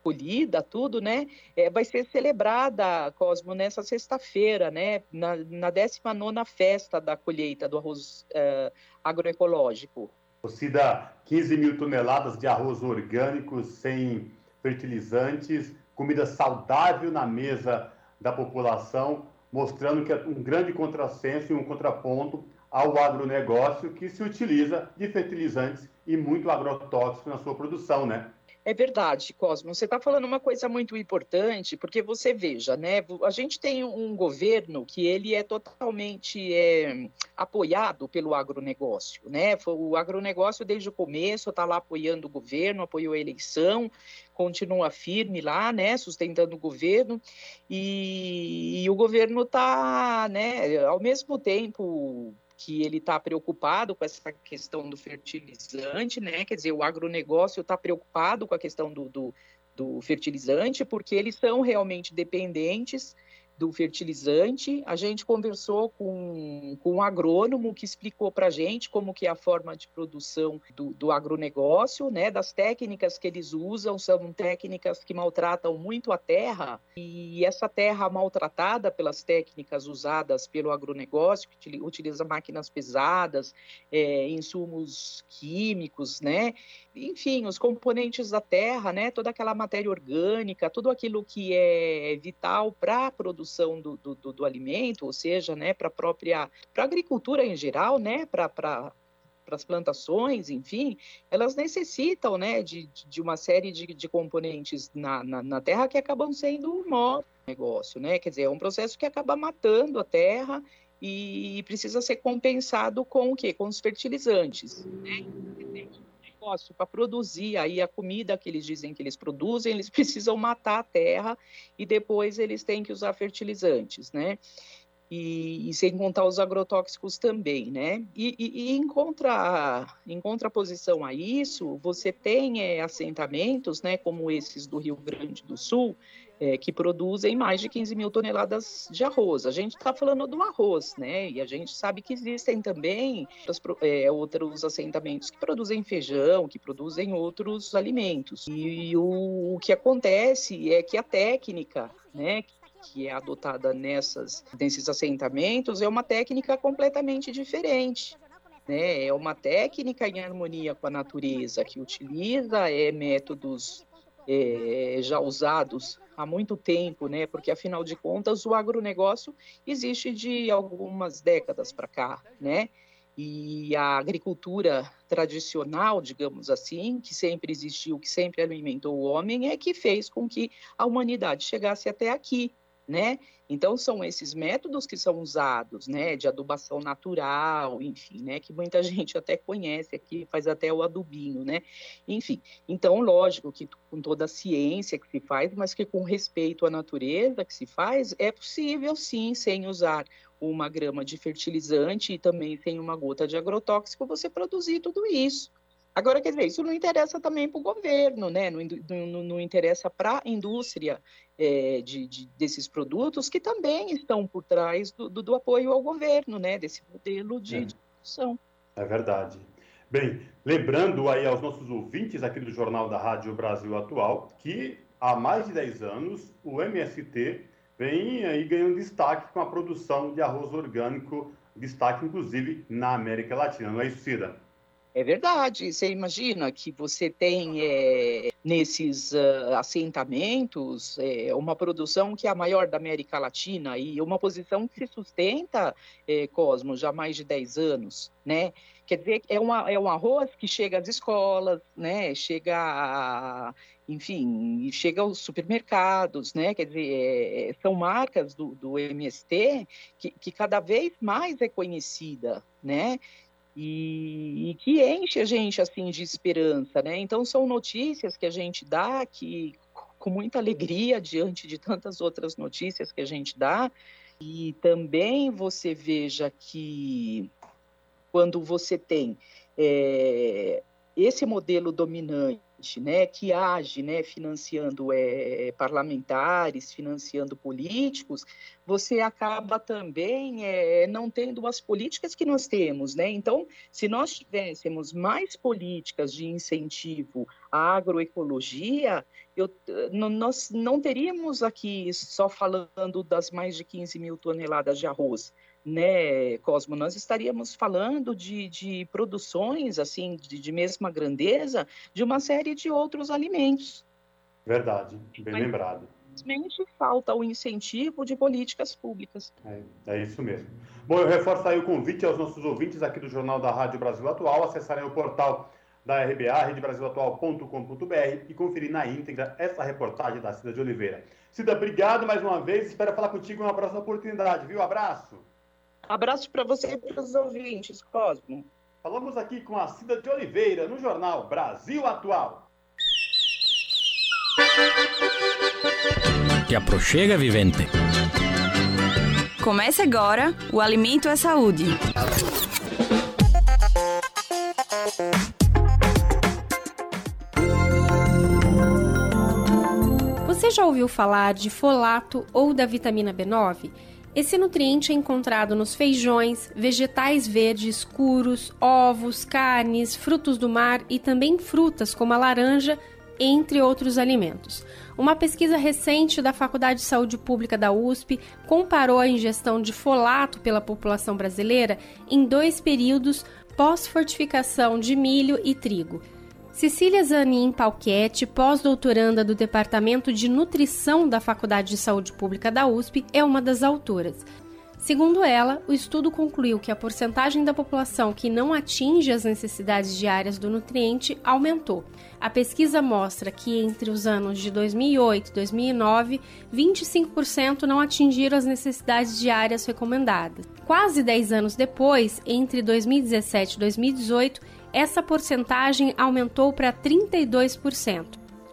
Speaker 20: colhida, tudo, né, é, vai ser celebrada, Cosmo, nessa sexta-feira, né, na, na 19 festa da colheita do arroz é, agroecológico.
Speaker 2: Cida, 15 mil toneladas de arroz orgânico sem fertilizantes, comida saudável na mesa da população, mostrando que é um grande contrassenso e um contraponto ao agronegócio que se utiliza de fertilizantes e muito agrotóxico na sua produção, né?
Speaker 20: É verdade, Cosmo. Você está falando uma coisa muito importante, porque você veja, né? A gente tem um governo que ele é totalmente é, apoiado pelo agronegócio, né? O agronegócio desde o começo está lá apoiando o governo, apoiou a eleição, continua firme lá, né? Sustentando o governo e, e o governo está, né? Ao mesmo tempo que ele está preocupado com essa questão do fertilizante, né? Quer dizer, o agronegócio está preocupado com a questão do, do, do fertilizante, porque eles são realmente dependentes do fertilizante. A gente conversou com, com um agrônomo que explicou para a gente como que é a forma de produção do, do agronegócio, né? Das técnicas que eles usam, são técnicas que maltratam muito a terra e essa terra maltratada pelas técnicas usadas pelo agronegócio, que utiliza máquinas pesadas, é, insumos químicos, né? enfim, os componentes da terra, né, toda aquela matéria orgânica, tudo aquilo que é vital para a produção do, do, do, alimento, ou seja, né, para a própria, para a agricultura em geral, né, para as plantações, enfim, elas necessitam né, de, de uma série de, de componentes na, na, na, terra que acabam sendo nó negócio, né? Quer dizer, é um processo que acaba matando a terra e precisa ser compensado com o quê? Com os fertilizantes. Né? Negócio para produzir aí a comida que eles dizem que eles produzem, eles precisam matar a terra e depois eles têm que usar fertilizantes, né? E, e, sem contar os agrotóxicos também, né? E, e, e em, contra, em contraposição a isso, você tem é, assentamentos, né, como esses do Rio Grande do Sul, é, que produzem mais de 15 mil toneladas de arroz. A gente está falando do arroz, né? E a gente sabe que existem também é, outros assentamentos que produzem feijão, que produzem outros alimentos. E, o, o que acontece é que a técnica, né, que é adotada nessas, nesses assentamentos é uma técnica completamente diferente. Né? É uma técnica em harmonia com a natureza, que utiliza é, métodos é, já usados há muito tempo, né? porque afinal de contas o agronegócio existe de algumas décadas para cá. Né? E a agricultura tradicional, digamos assim, que sempre existiu, que sempre alimentou o homem, é que fez com que a humanidade chegasse até aqui né? Então são esses métodos que são usados, né, de adubação natural, enfim, né, que muita gente até conhece aqui, faz até o adubinho, né? Enfim, então lógico que com toda a ciência que se faz, mas que com respeito à natureza que se faz, é possível sim, sem usar uma grama de fertilizante e também sem uma gota de agrotóxico, você produzir tudo isso. Agora, quer dizer, isso não interessa também para o governo, né? não, não, não interessa para a indústria é, de, de, desses produtos que também estão por trás do, do, do, apoio ao governo, né? desse modelo de, é. de produção.
Speaker 2: É verdade. Bem, lembrando aí aos nossos ouvintes aqui do Jornal da Rádio Brasil Atual que há mais de 10 anos o MST vem aí ganhando destaque com a produção de arroz orgânico, destaque inclusive na América Latina, não é isso, Cida?
Speaker 20: É verdade. Você imagina que você tem é, nesses uh, assentamentos é, uma produção que é a maior da América Latina e uma posição que se sustenta, é, Cosmo, já há mais de 10 anos, né? Quer dizer, é, uma, é um arroz que chega às escolas, né? Chega a, enfim, chega aos supermercados, né? Quer dizer, é, são marcas do, do MST que, que cada vez mais é conhecida, né? E, e, que enche a gente assim de esperança, né? Então são notícias que a gente dá que com muita alegria diante de tantas outras notícias que a gente dá e também você veja que quando você tem é, esse modelo dominante né, que age né, financiando é, parlamentares, financiando políticos, você acaba também é, não tendo as políticas que nós temos. Né? Então, se nós tivéssemos mais políticas de incentivo à agroecologia, eu, nós não teríamos aqui só falando das mais de 15 mil toneladas de arroz né, Cosmo, nós estaríamos falando de, de produções assim de, de, mesma grandeza de uma série de outros alimentos.
Speaker 2: Verdade, bem Mas, lembrado.
Speaker 20: Simplesmente falta o incentivo de políticas públicas.
Speaker 2: É, é, isso mesmo. Bom, eu reforço aí o convite aos nossos ouvintes aqui do Jornal da Rádio Brasil Atual, acessarem o portal da RBA, redebrasilatual.com.br e conferir na íntegra essa reportagem da Cida de Oliveira. Cida, obrigado mais uma vez, espero falar contigo em uma próxima oportunidade, viu? Abraço!
Speaker 20: Abraço para você e para os ouvintes, Cosmo.
Speaker 2: Falamos aqui com a Cida de Oliveira no jornal Brasil Atual.
Speaker 21: Te aproxega, vivente.
Speaker 22: Comece agora o Alimento é Saúde.
Speaker 4: Você já ouviu falar de folato ou da vitamina B9? Esse nutriente é encontrado nos feijões, vegetais verdes escuros, ovos, carnes, frutos do mar e também frutas como a laranja, entre outros alimentos. Uma pesquisa recente da Faculdade de Saúde Pública da USP comparou a ingestão de folato pela população brasileira em dois períodos pós-fortificação de milho e trigo. Cecília Zanin Palquete, pós-doutoranda do Departamento de Nutrição da Faculdade de Saúde Pública da USP, é uma das autoras.
Speaker 23: Segundo ela, o estudo concluiu que a porcentagem da população que não atinge as necessidades diárias do nutriente aumentou. A pesquisa mostra que entre os anos de 2008 e 2009, 25% não atingiram as necessidades diárias recomendadas. Quase 10 anos depois, entre 2017 e 2018, essa porcentagem aumentou para 32%.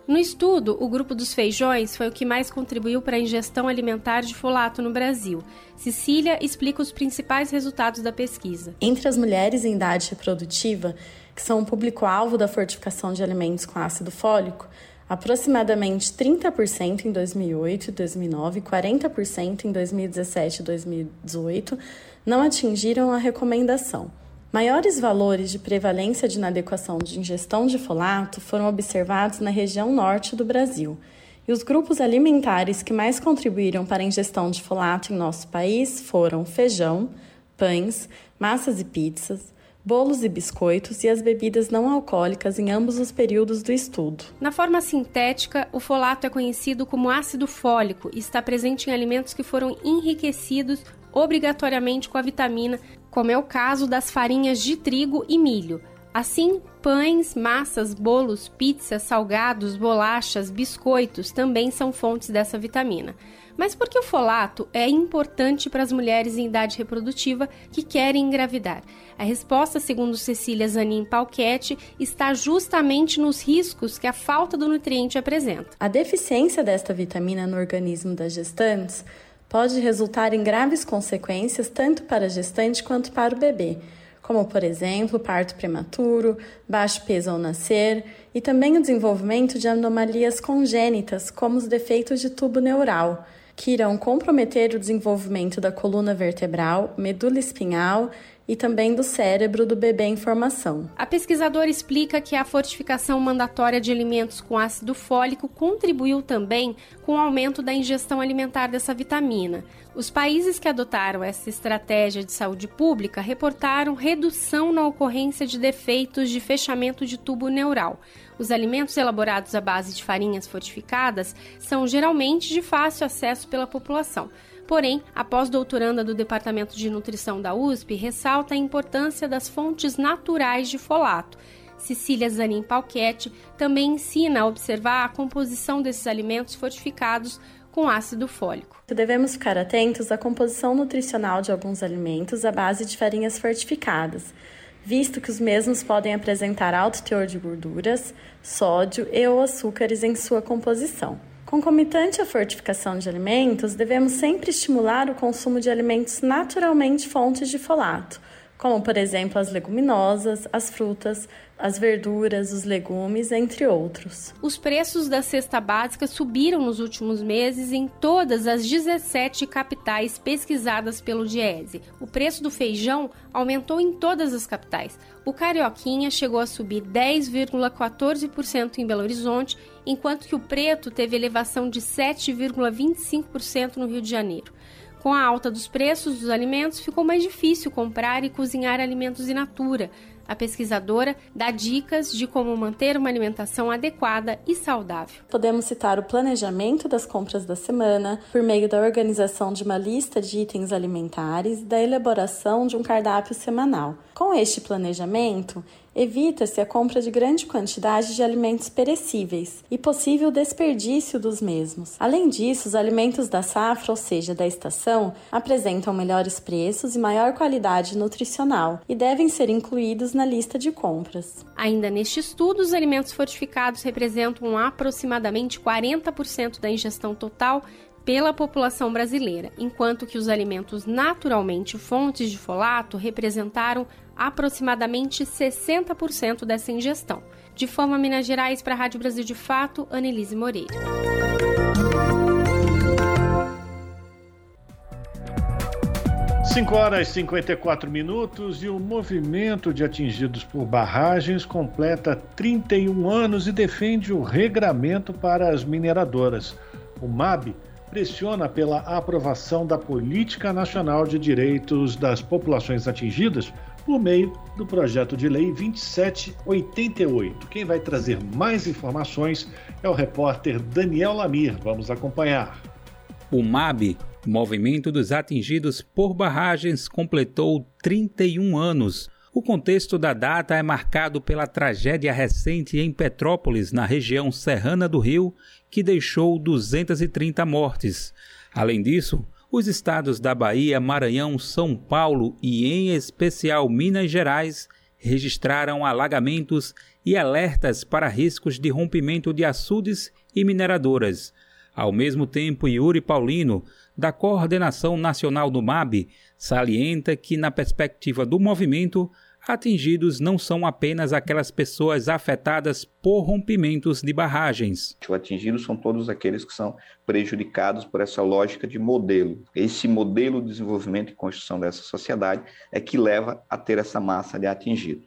Speaker 23: No estudo, o grupo dos feijões foi o que mais contribuiu para a ingestão alimentar de folato no Brasil. Cecília explica os principais resultados da pesquisa.
Speaker 24: Entre as mulheres em idade reprodutiva, que são o público-alvo da fortificação de alimentos com ácido fólico, aproximadamente 30% em 2008 e 2009 e 40% em 2017 e 2018 não atingiram a recomendação. Maiores valores de prevalência de inadequação de ingestão de folato foram observados na região norte do Brasil, e os grupos alimentares que mais contribuíram para a ingestão de folato em nosso país foram feijão, pães, massas e pizzas, bolos e biscoitos e as bebidas não alcoólicas em ambos os períodos do estudo.
Speaker 23: Na forma sintética, o folato é conhecido como ácido fólico e está presente em alimentos que foram enriquecidos obrigatoriamente com a vitamina como é o caso das farinhas de trigo e milho. Assim, pães, massas, bolos, pizzas, salgados, bolachas, biscoitos também são fontes dessa vitamina. Mas por que o folato é importante para as mulheres em idade reprodutiva que querem engravidar? A resposta, segundo Cecília Zanin Palquete, está justamente nos riscos que a falta do nutriente apresenta.
Speaker 24: A deficiência desta vitamina no organismo das gestantes pode resultar em graves consequências tanto para a gestante quanto para o bebê, como, por exemplo, parto prematuro, baixo peso ao nascer e também o desenvolvimento de anomalias congênitas, como os defeitos de tubo neural, que irão comprometer o desenvolvimento da coluna vertebral, medula espinhal e também do cérebro do bebê em formação.
Speaker 23: A pesquisadora explica que a fortificação mandatória de alimentos com ácido fólico contribuiu também com o aumento da ingestão alimentar dessa vitamina. Os países que adotaram essa estratégia de saúde pública reportaram redução na ocorrência de defeitos de fechamento de tubo neural. Os alimentos elaborados à base de farinhas fortificadas são geralmente de fácil acesso pela população. Porém, a pós-doutoranda do Departamento de Nutrição da USP ressalta a importância das fontes naturais de folato. Cecília Zanin Palquete também ensina a observar a composição desses alimentos fortificados com ácido fólico.
Speaker 24: Devemos ficar atentos à composição nutricional de alguns alimentos à base de farinhas fortificadas, visto que os mesmos podem apresentar alto teor de gorduras, sódio e ou açúcares em sua composição. Concomitante à fortificação de alimentos, devemos sempre estimular o consumo de alimentos naturalmente fontes de folato, como por exemplo as leguminosas, as frutas, as verduras, os legumes, entre outros.
Speaker 23: Os preços da cesta básica subiram nos últimos meses em todas as 17 capitais pesquisadas pelo Diese. O preço do feijão aumentou em todas as capitais. O carioquinha chegou a subir 10,14% em Belo Horizonte, enquanto que o preto teve elevação de 7,25% no Rio de Janeiro. Com a alta dos preços dos alimentos, ficou mais difícil comprar e cozinhar alimentos in natura. A pesquisadora dá dicas de como manter uma alimentação adequada e saudável.
Speaker 24: Podemos citar o planejamento das compras da semana por meio da organização de uma lista de itens alimentares e da elaboração de um cardápio semanal. Com este planejamento, evita-se a compra de grande quantidade de alimentos perecíveis e possível desperdício dos mesmos. Além disso, os alimentos da safra, ou seja, da estação, apresentam melhores preços e maior qualidade nutricional e devem ser incluídos na lista de compras.
Speaker 23: Ainda neste estudo, os alimentos fortificados representam aproximadamente 40% da ingestão total pela população brasileira, enquanto que os alimentos naturalmente fontes de folato representaram aproximadamente 60% dessa ingestão. De Forma Minas Gerais, para a Rádio Brasil de Fato, Annelise Moreira.
Speaker 3: Cinco horas e 54 minutos e o movimento de atingidos por barragens completa 31 anos e defende o regramento para as mineradoras. O MAB pressiona pela aprovação da Política Nacional de Direitos das Populações Atingidas por meio do projeto de lei 2788. Quem vai trazer mais informações é o repórter Daniel Lamir. Vamos acompanhar.
Speaker 21: O MAB movimento dos atingidos por barragens completou 31 anos. O contexto da data é marcado pela tragédia recente em Petrópolis, na região serrana do Rio, que deixou 230 mortes. Além disso, os estados da Bahia, Maranhão, São Paulo e, em especial, Minas Gerais registraram alagamentos e alertas para riscos de rompimento de açudes e mineradoras. Ao mesmo tempo, Yuri Paulino, da Coordenação Nacional do MAB, salienta que, na perspectiva do movimento, atingidos não são apenas aquelas pessoas afetadas por rompimentos de barragens.
Speaker 25: Os atingidos são todos aqueles que são prejudicados por essa lógica de modelo. Esse modelo de desenvolvimento e construção dessa sociedade é que leva a ter essa massa de atingidos.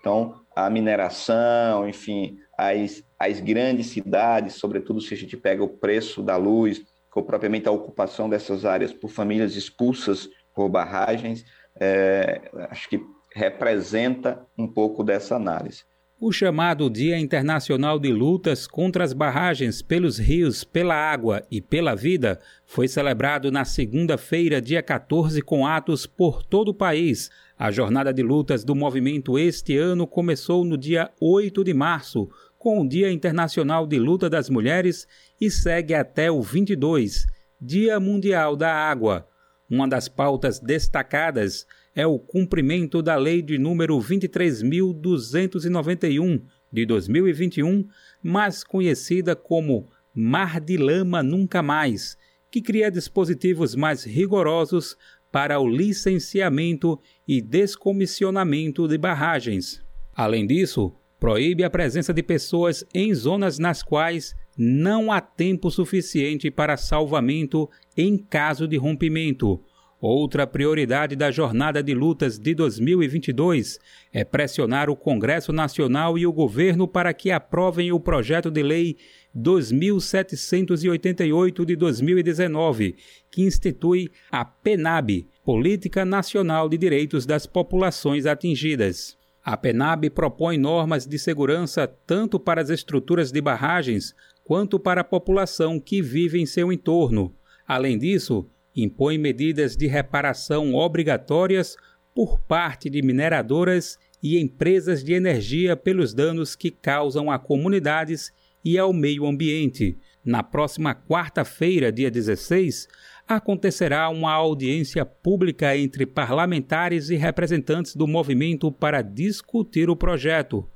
Speaker 25: Então, a mineração, enfim, as, as grandes cidades, sobretudo se a gente pega o preço da luz, ou propriamente a ocupação dessas áreas por famílias expulsas por barragens, é, acho que representa um pouco dessa análise.
Speaker 21: O chamado Dia Internacional de Lutas contra as Barragens pelos Rios, pela Água e pela Vida foi celebrado na segunda-feira, dia 14, com atos por todo o país. A jornada de lutas do movimento este ano começou no dia 8 de março, com o Dia Internacional de Luta das Mulheres e segue até o 22, Dia Mundial da Água. Uma das pautas destacadas é o cumprimento da Lei de número 23.291 de 2021, mais conhecida como Mar de Lama Nunca Mais, que cria dispositivos mais rigorosos para o licenciamento e descomissionamento de barragens. Além disso, proíbe a presença de pessoas em zonas nas quais não há tempo suficiente para salvamento em caso de rompimento Outra prioridade da jornada de lutas de 2022 é pressionar o Congresso Nacional e o governo para que aprovem o projeto de lei 2788 de 2019, que institui a PENAB, Política Nacional de Direitos das Populações Atingidas. A PENAB propõe normas de segurança tanto para as estruturas de barragens quanto para a população que vive em seu entorno. Além disso, impõe medidas de reparação obrigatórias por parte de mineradoras e empresas de energia pelos danos que causam a comunidades e ao meio ambiente. Na próxima quarta-feira, dia 16, acontecerá uma audiência pública entre parlamentares e representantes do movimento para discutir o projeto.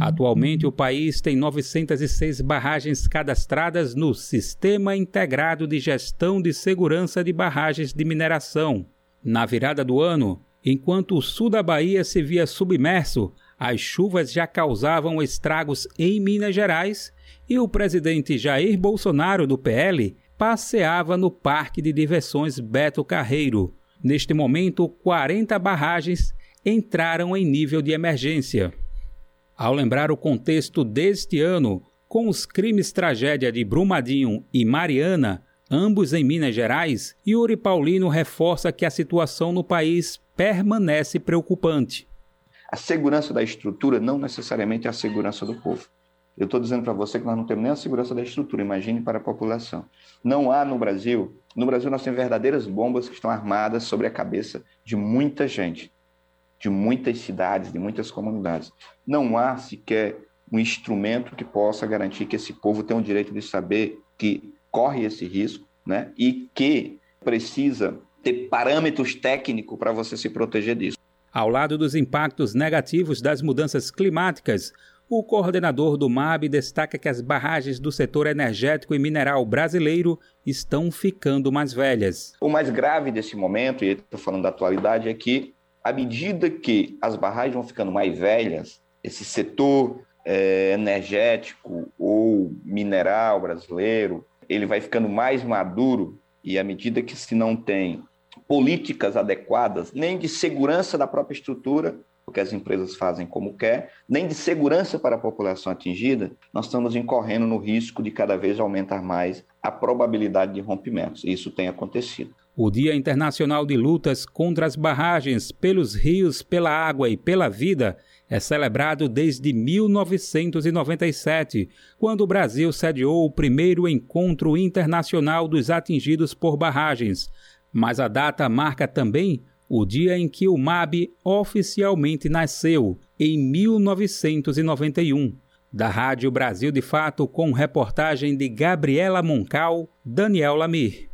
Speaker 21: Atualmente, o país tem 906 barragens cadastradas no Sistema Integrado de Gestão de Segurança de Barragens de Mineração. Na virada do ano, enquanto o sul da Bahia se via submerso, as chuvas já causavam estragos em Minas Gerais e o presidente Jair Bolsonaro, do PL, passeava no Parque de Diversões Beto Carreiro. Neste momento, 40 barragens entraram em nível de emergência. Ao lembrar o contexto deste ano, com os crimes tragédia de Brumadinho e Mariana, ambos em Minas Gerais, Yuri Paulino reforça que a situação no país permanece preocupante.
Speaker 25: A segurança da estrutura não necessariamente é a segurança do povo. Eu estou dizendo para você que nós não temos nem a segurança da estrutura, imagine para a população. Não há no Brasil, no Brasil nós temos verdadeiras bombas que estão armadas sobre a cabeça de muita gente de muitas cidades, de muitas comunidades. Não há sequer um instrumento que possa garantir que esse povo tem o direito de saber que corre esse risco, né? E que precisa ter parâmetros técnicos para você se proteger disso.
Speaker 21: Ao lado dos impactos negativos das mudanças climáticas, o coordenador do MAB destaca que as barragens do setor energético e mineral brasileiro estão ficando mais velhas.
Speaker 25: O mais grave desse momento, e estou falando da atualidade, é que à medida que as barragens vão ficando mais velhas, esse setor é, energético ou mineral brasileiro, ele vai ficando mais maduro e à medida que se não tem políticas adequadas, nem de segurança da própria estrutura, porque as empresas fazem como quer, nem de segurança para a população atingida, nós estamos incorrendo no risco de cada vez aumentar mais a probabilidade de rompimentos. Isso tem acontecido.
Speaker 21: O Dia Internacional de Lutas contra as Barragens pelos Rios, pela Água e pela Vida é celebrado desde 1997, quando o Brasil sediou o primeiro encontro internacional dos atingidos por barragens. Mas a data marca também o dia em que o MAB oficialmente nasceu, em 1991. Da Rádio Brasil de Fato, com reportagem de Gabriela Moncal, Daniel Lamir.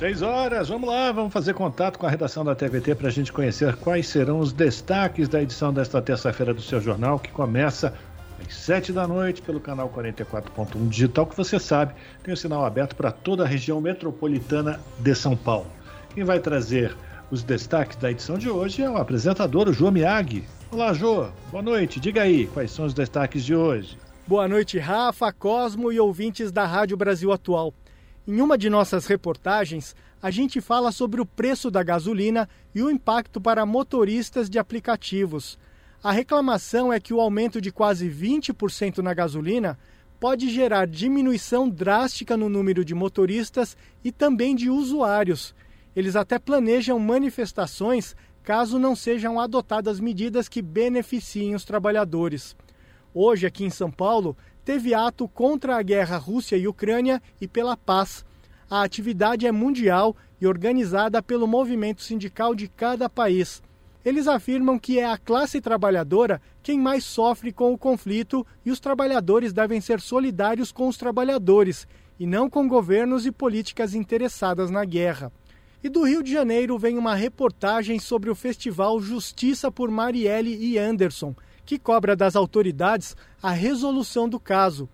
Speaker 3: Seis horas, vamos lá, vamos fazer contato com a redação da TVT para a gente conhecer quais serão os destaques da edição desta terça-feira do seu jornal, que começa às sete da noite pelo canal 44.1 Digital, que você sabe tem o sinal aberto para toda a região metropolitana de São Paulo. Quem vai trazer os destaques da edição de hoje é o apresentador, o Jô Miyagi. Olá, Jô, boa noite, diga aí quais são os destaques de hoje.
Speaker 26: Boa noite, Rafa, Cosmo e ouvintes da Rádio Brasil Atual. Em uma de nossas reportagens, a gente fala sobre o preço da gasolina e o impacto para motoristas de aplicativos. A reclamação é que o aumento de quase 20% na gasolina pode gerar diminuição drástica no número de motoristas e também de usuários. Eles até planejam manifestações caso não sejam adotadas medidas que beneficiem os trabalhadores. Hoje, aqui em São Paulo, teve ato contra a guerra Rússia e Ucrânia e pela paz. A atividade é mundial e organizada pelo movimento sindical de cada país. Eles afirmam que é a classe trabalhadora quem mais sofre com o conflito e os trabalhadores devem ser solidários com os trabalhadores e não com governos e políticas interessadas na guerra. E do Rio de Janeiro vem uma reportagem sobre o festival Justiça por Marielle e Anderson, que cobra das autoridades a resolução do caso.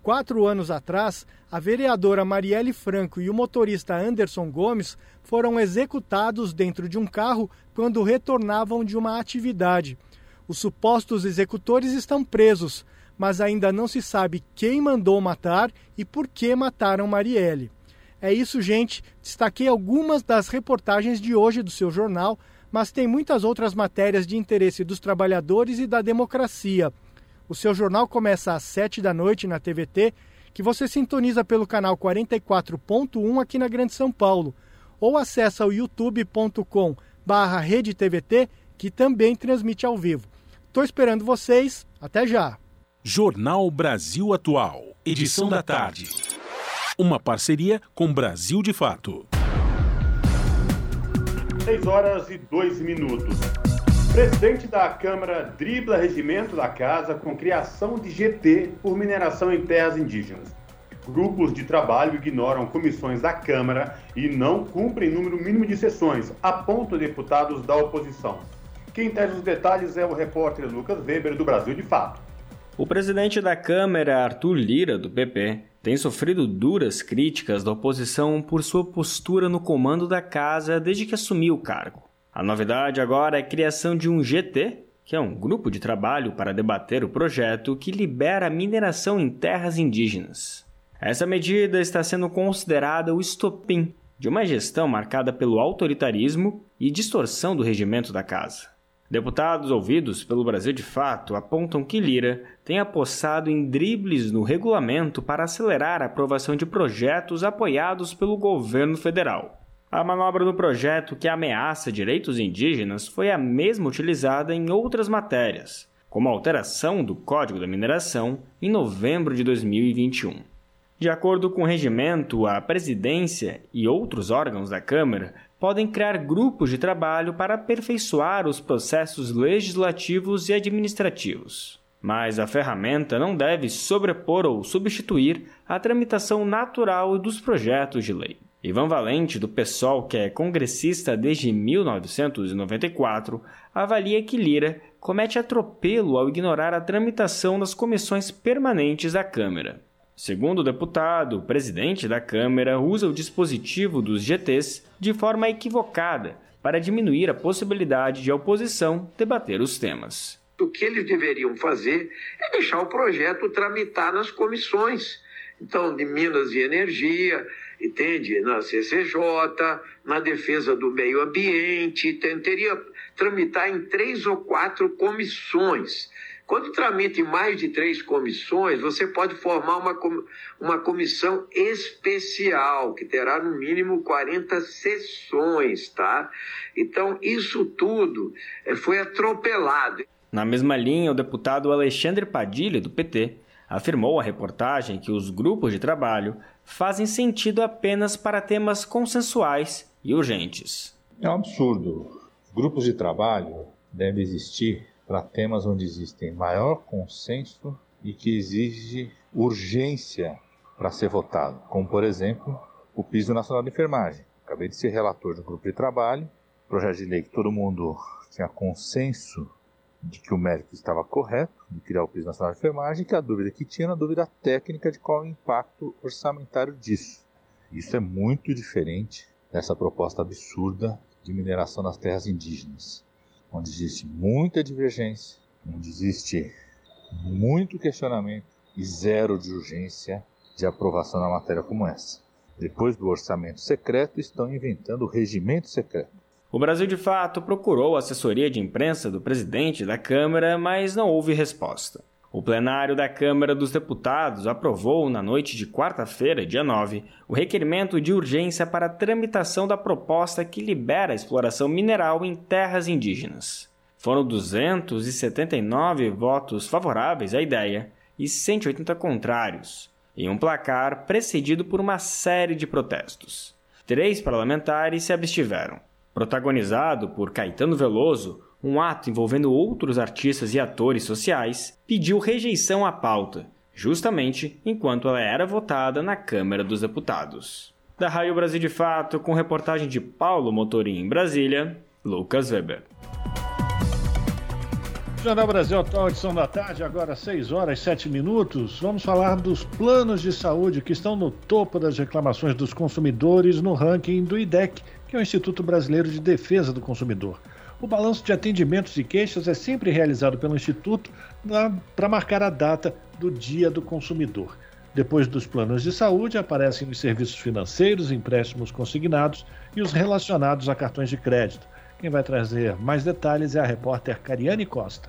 Speaker 26: Quatro anos atrás, a vereadora Marielle Franco e o motorista Anderson Gomes foram executados dentro de um carro quando retornavam de uma atividade. Os supostos executores estão presos, mas ainda não se sabe quem mandou matar e por que mataram Marielle. É isso, gente. Destaquei algumas das reportagens de hoje do seu jornal mas tem muitas outras matérias de interesse dos trabalhadores e da democracia. O seu jornal começa às 7 da noite na TVT, que você sintoniza pelo canal 44.1 aqui na Grande São Paulo, ou acessa o youtube.com barra TVT, que também transmite ao vivo. Estou esperando vocês, até já!
Speaker 27: Jornal Brasil Atual, edição da tarde. Uma parceria com Brasil de Fato.
Speaker 2: 6 horas e 2 minutos. Presidente da Câmara dribla regimento da casa com criação de GT por mineração em terras indígenas. Grupos de trabalho ignoram comissões da Câmara e não cumprem número mínimo de sessões, apontam deputados da oposição. Quem traz os detalhes é o repórter Lucas Weber, do Brasil de Fato.
Speaker 9: O presidente da Câmara, Arthur Lira, do PP, tem sofrido duras críticas da oposição por sua postura no comando da casa desde que assumiu o cargo. A novidade agora é a criação de um GT, que é um grupo de trabalho para debater o projeto que libera a mineração em terras indígenas. Essa medida está sendo considerada o estopim de uma gestão marcada pelo autoritarismo e distorção do regimento da casa. Deputados ouvidos pelo Brasil de Fato apontam que Lira tem apossado em dribles no regulamento para acelerar a aprovação de projetos apoiados pelo governo federal. A manobra do projeto que ameaça direitos indígenas foi a mesma utilizada em outras matérias, como a alteração do Código da Mineração em novembro de 2021. De acordo com o regimento, a presidência e outros órgãos da Câmara podem criar grupos de trabalho para aperfeiçoar os processos legislativos e administrativos. Mas a ferramenta não deve sobrepor ou substituir a tramitação natural dos projetos de lei. Ivan Valente, do PSOL, que é congressista desde 1994, avalia que Lira comete atropelo ao ignorar a tramitação das comissões permanentes da Câmara. Segundo o deputado, o presidente da Câmara usa o dispositivo dos GTs de forma equivocada para diminuir a possibilidade de a oposição debater os temas.
Speaker 28: O que eles deveriam fazer é deixar o projeto tramitar nas comissões. Então, de Minas e Energia, entende? Na CCJ, na defesa do meio ambiente, teria tramitar em três ou quatro comissões. Quando tramita em mais de três comissões, você pode formar uma, uma comissão especial, que terá no mínimo 40 sessões, tá? Então, isso tudo eh, foi atropelado.
Speaker 9: Na mesma linha, o deputado Alexandre Padilha, do PT, afirmou à reportagem que os grupos de trabalho fazem sentido apenas para temas consensuais e urgentes.
Speaker 29: É um absurdo. Grupos de trabalho devem existir para temas onde existem maior consenso e que exige urgência para ser votado, como por exemplo o piso nacional de enfermagem. Acabei de ser relator de um grupo de trabalho, projeto de lei que todo mundo tinha consenso de que o médico estava correto de criar o piso nacional de enfermagem, que a dúvida que tinha era a dúvida técnica de qual é o impacto orçamentário disso. Isso é muito diferente dessa proposta absurda de mineração das terras indígenas onde existe muita divergência, onde existe muito questionamento e zero de urgência de aprovação na matéria como essa. Depois do orçamento secreto, estão inventando o regimento secreto.
Speaker 9: O Brasil, de fato, procurou a assessoria de imprensa do presidente da Câmara, mas não houve resposta. O plenário da Câmara dos Deputados aprovou, na noite de quarta-feira, dia 9, o requerimento de urgência para a tramitação da proposta que libera a exploração mineral em terras indígenas. Foram 279 votos favoráveis à ideia e 180 contrários, em um placar precedido por uma série de protestos. Três parlamentares se abstiveram. Protagonizado por Caetano Veloso, um ato envolvendo outros artistas e atores sociais, pediu rejeição à pauta, justamente enquanto ela era votada na Câmara dos Deputados. Da Raio Brasil de Fato, com reportagem de Paulo Motorim em Brasília, Lucas Weber.
Speaker 3: Jornal Brasil Atual, edição da tarde, agora 6 horas e 7 minutos. Vamos falar dos planos de saúde que estão no topo das reclamações dos consumidores no ranking do IDEC, que é o Instituto Brasileiro de Defesa do Consumidor. O balanço de atendimentos e queixas é sempre realizado pelo Instituto para marcar a data do Dia do Consumidor. Depois dos planos de saúde, aparecem os serviços financeiros, empréstimos consignados e os relacionados a cartões de crédito. Quem vai trazer mais detalhes é a repórter Cariane Costa.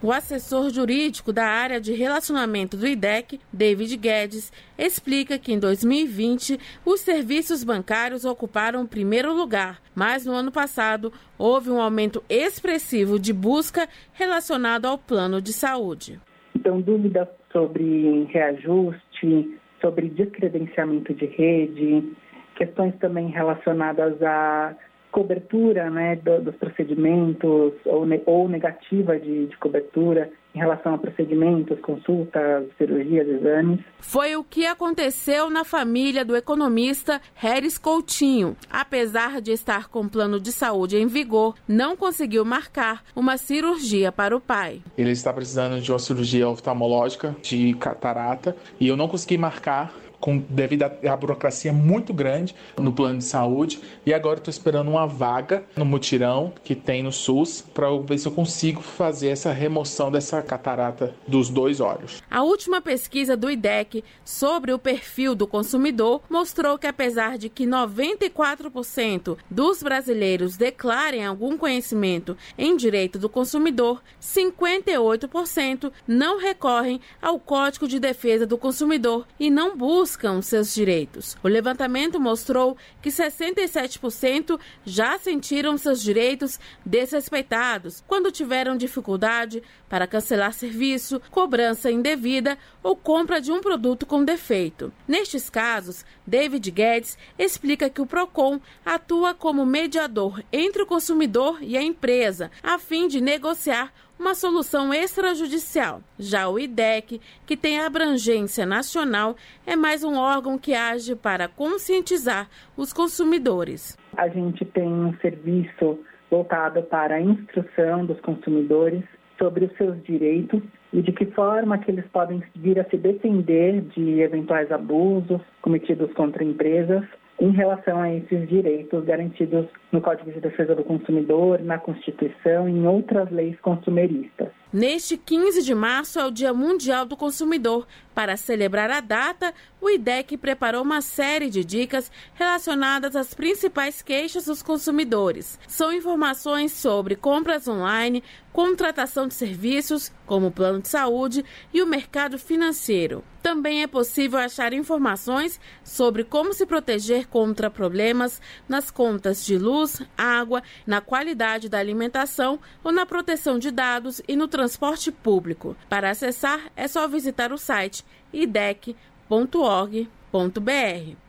Speaker 30: O assessor jurídico da área de relacionamento do IDEC, David Guedes, explica que em 2020 os serviços bancários ocuparam o primeiro lugar, mas no ano passado houve um aumento expressivo de busca relacionado ao plano de saúde.
Speaker 31: Então, dúvidas sobre reajuste, sobre descredenciamento de rede, questões também relacionadas a cobertura né, do, dos procedimentos ou, ne, ou negativa de, de, cobertura em relação a procedimentos, consultas, cirurgias, exames.
Speaker 30: Foi o que aconteceu na família do economista Harris Coutinho. Apesar de estar com plano de saúde em vigor, não conseguiu marcar uma cirurgia para o pai.
Speaker 32: Ele está precisando de uma cirurgia oftalmológica de catarata e eu não consegui marcar com, devido à burocracia muito grande no plano de saúde. E agora estou esperando uma vaga no mutirão que tem no SUS para ver se eu consigo fazer essa remoção dessa catarata dos dois olhos.
Speaker 30: A última pesquisa do IDEC sobre o perfil do consumidor mostrou que, apesar de que 94% dos brasileiros declarem algum conhecimento em direito do consumidor, 58% não recorrem ao Código de Defesa do Consumidor e não buscam buscam seus direitos. O levantamento mostrou que 67% já sentiram seus direitos desrespeitados quando tiveram dificuldade para cancelar serviço, cobrança indevida ou compra de um produto com defeito. Nestes casos, David Guedes explica que o Procon atua como mediador entre o consumidor e a empresa, a fim de negociar uma solução extrajudicial. Já o IDEC, que tem abrangência nacional, é mais um órgão que age para conscientizar os consumidores.
Speaker 31: A gente tem um serviço voltado para a instrução dos consumidores sobre os seus direitos e de que forma que eles podem vir a se defender de eventuais abusos cometidos contra empresas em relação a esses direitos garantidos no Código de Defesa do Consumidor, na Constituição e em outras leis consumeristas.
Speaker 30: Neste 15 de março é o Dia Mundial do Consumidor. Para celebrar a data, o IDEC preparou uma série de dicas relacionadas às principais queixas dos consumidores. São informações sobre compras online, contratação de serviços, como plano de saúde, e o mercado financeiro. Também é possível achar informações sobre como se proteger contra problemas nas contas de luz, água, na qualidade da alimentação ou na proteção de dados e no transporte público. Para acessar, é só visitar o site idec.org.br.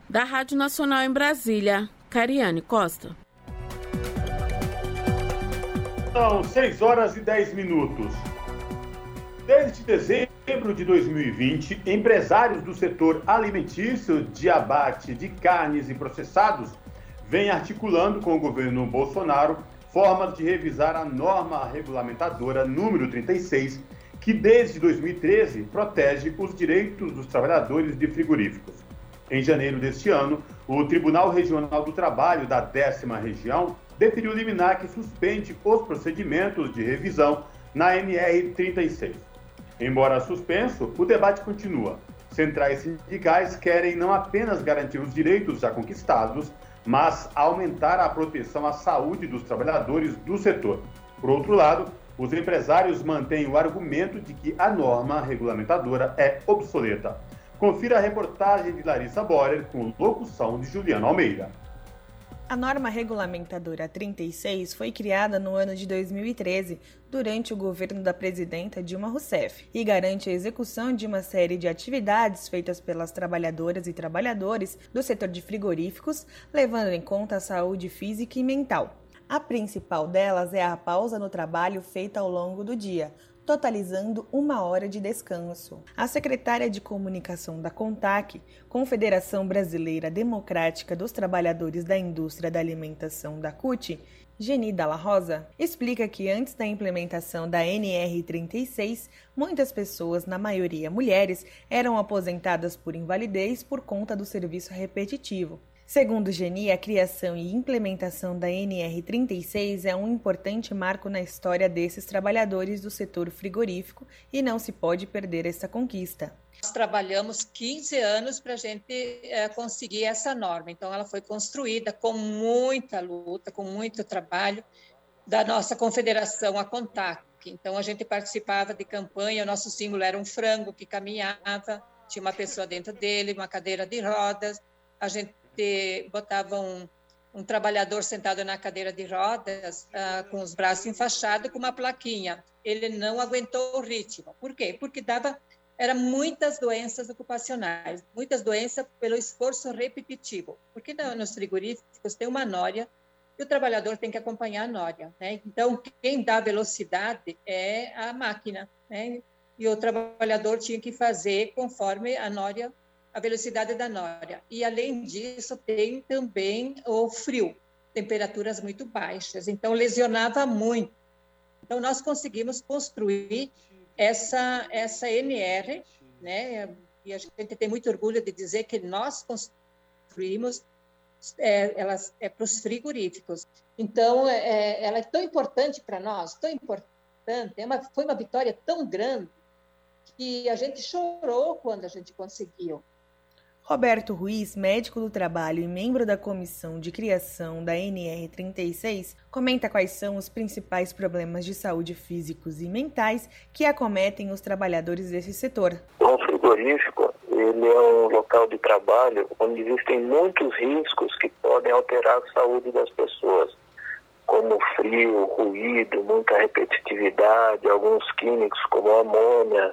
Speaker 30: Da Rádio Nacional em Brasília, Cariane Costa.
Speaker 2: São 6 horas e 10 minutos. Desde dezembro de 2020, empresários do setor alimentício de abate de carnes e processados vêm articulando com o governo Bolsonaro formas de revisar a norma regulamentadora número 36, que desde 2013 protege os direitos dos trabalhadores de frigoríficos. Em janeiro deste ano, o Tribunal Regional do Trabalho da décima região deferiu liminar que suspende os procedimentos de revisão na NR 36. Embora suspenso, o debate continua. Centrais sindicais querem não apenas garantir os direitos já conquistados, mas aumentar a proteção à saúde dos trabalhadores do setor. Por outro lado, os empresários mantêm o argumento de que a norma regulamentadora é obsoleta. Confira a reportagem de Larissa Borer com locução de Juliano Almeida.
Speaker 33: A norma regulamentadora 36 foi criada no ano de 2013, durante o governo da presidenta Dilma Rousseff, e garante a execução de uma série de atividades feitas pelas trabalhadoras e trabalhadores do setor de frigoríficos, levando em conta a saúde física e mental. A principal delas é a pausa no trabalho feita ao longo do dia, totalizando uma hora de descanso. A secretária de comunicação da CONTAC, Confederação Brasileira Democrática dos Trabalhadores da Indústria da Alimentação da CUT, Geni Dalla Rosa, explica que antes da implementação da NR36, muitas pessoas, na maioria mulheres, eram aposentadas por invalidez por conta do serviço repetitivo. Segundo Geni, a criação e implementação da NR36 é um importante marco na história desses trabalhadores do setor frigorífico e não se pode perder essa conquista.
Speaker 34: Nós trabalhamos 15 anos para a gente é, conseguir essa norma, então ela foi construída com muita luta, com muito trabalho da nossa confederação, a CONTAC. Então a gente participava de campanha, o nosso símbolo era um frango que caminhava, tinha uma pessoa dentro dele, uma cadeira de rodas, a gente ter, botava um, um trabalhador sentado na cadeira de rodas, ah, com os braços enfaixados, com uma plaquinha. Ele não aguentou o ritmo. Por quê? Porque dava era muitas doenças ocupacionais, muitas doenças pelo esforço repetitivo. Porque nos frigoríficos tem uma nória e o trabalhador tem que acompanhar a nória. Né? Então, quem dá velocidade é a máquina. Né? E o trabalhador tinha que fazer conforme a nória a velocidade da nória. E, além disso, tem também o frio, temperaturas muito baixas. Então, lesionava muito. Então, nós conseguimos construir essa, essa NR, né? e a gente tem muito orgulho de dizer que nós construímos é, elas é para os frigoríficos. Então, é, ela é tão importante para nós, tão importante, é uma, foi uma vitória tão grande que a gente chorou quando a gente conseguiu.
Speaker 33: Roberto Ruiz, médico do trabalho e membro da comissão de criação da NR36, comenta quais são os principais problemas de saúde físicos e mentais que acometem os trabalhadores desse setor.
Speaker 35: O frigorífico ele é um local de trabalho onde existem muitos riscos que podem alterar a saúde das pessoas, como frio, ruído, muita repetitividade, alguns químicos como amônia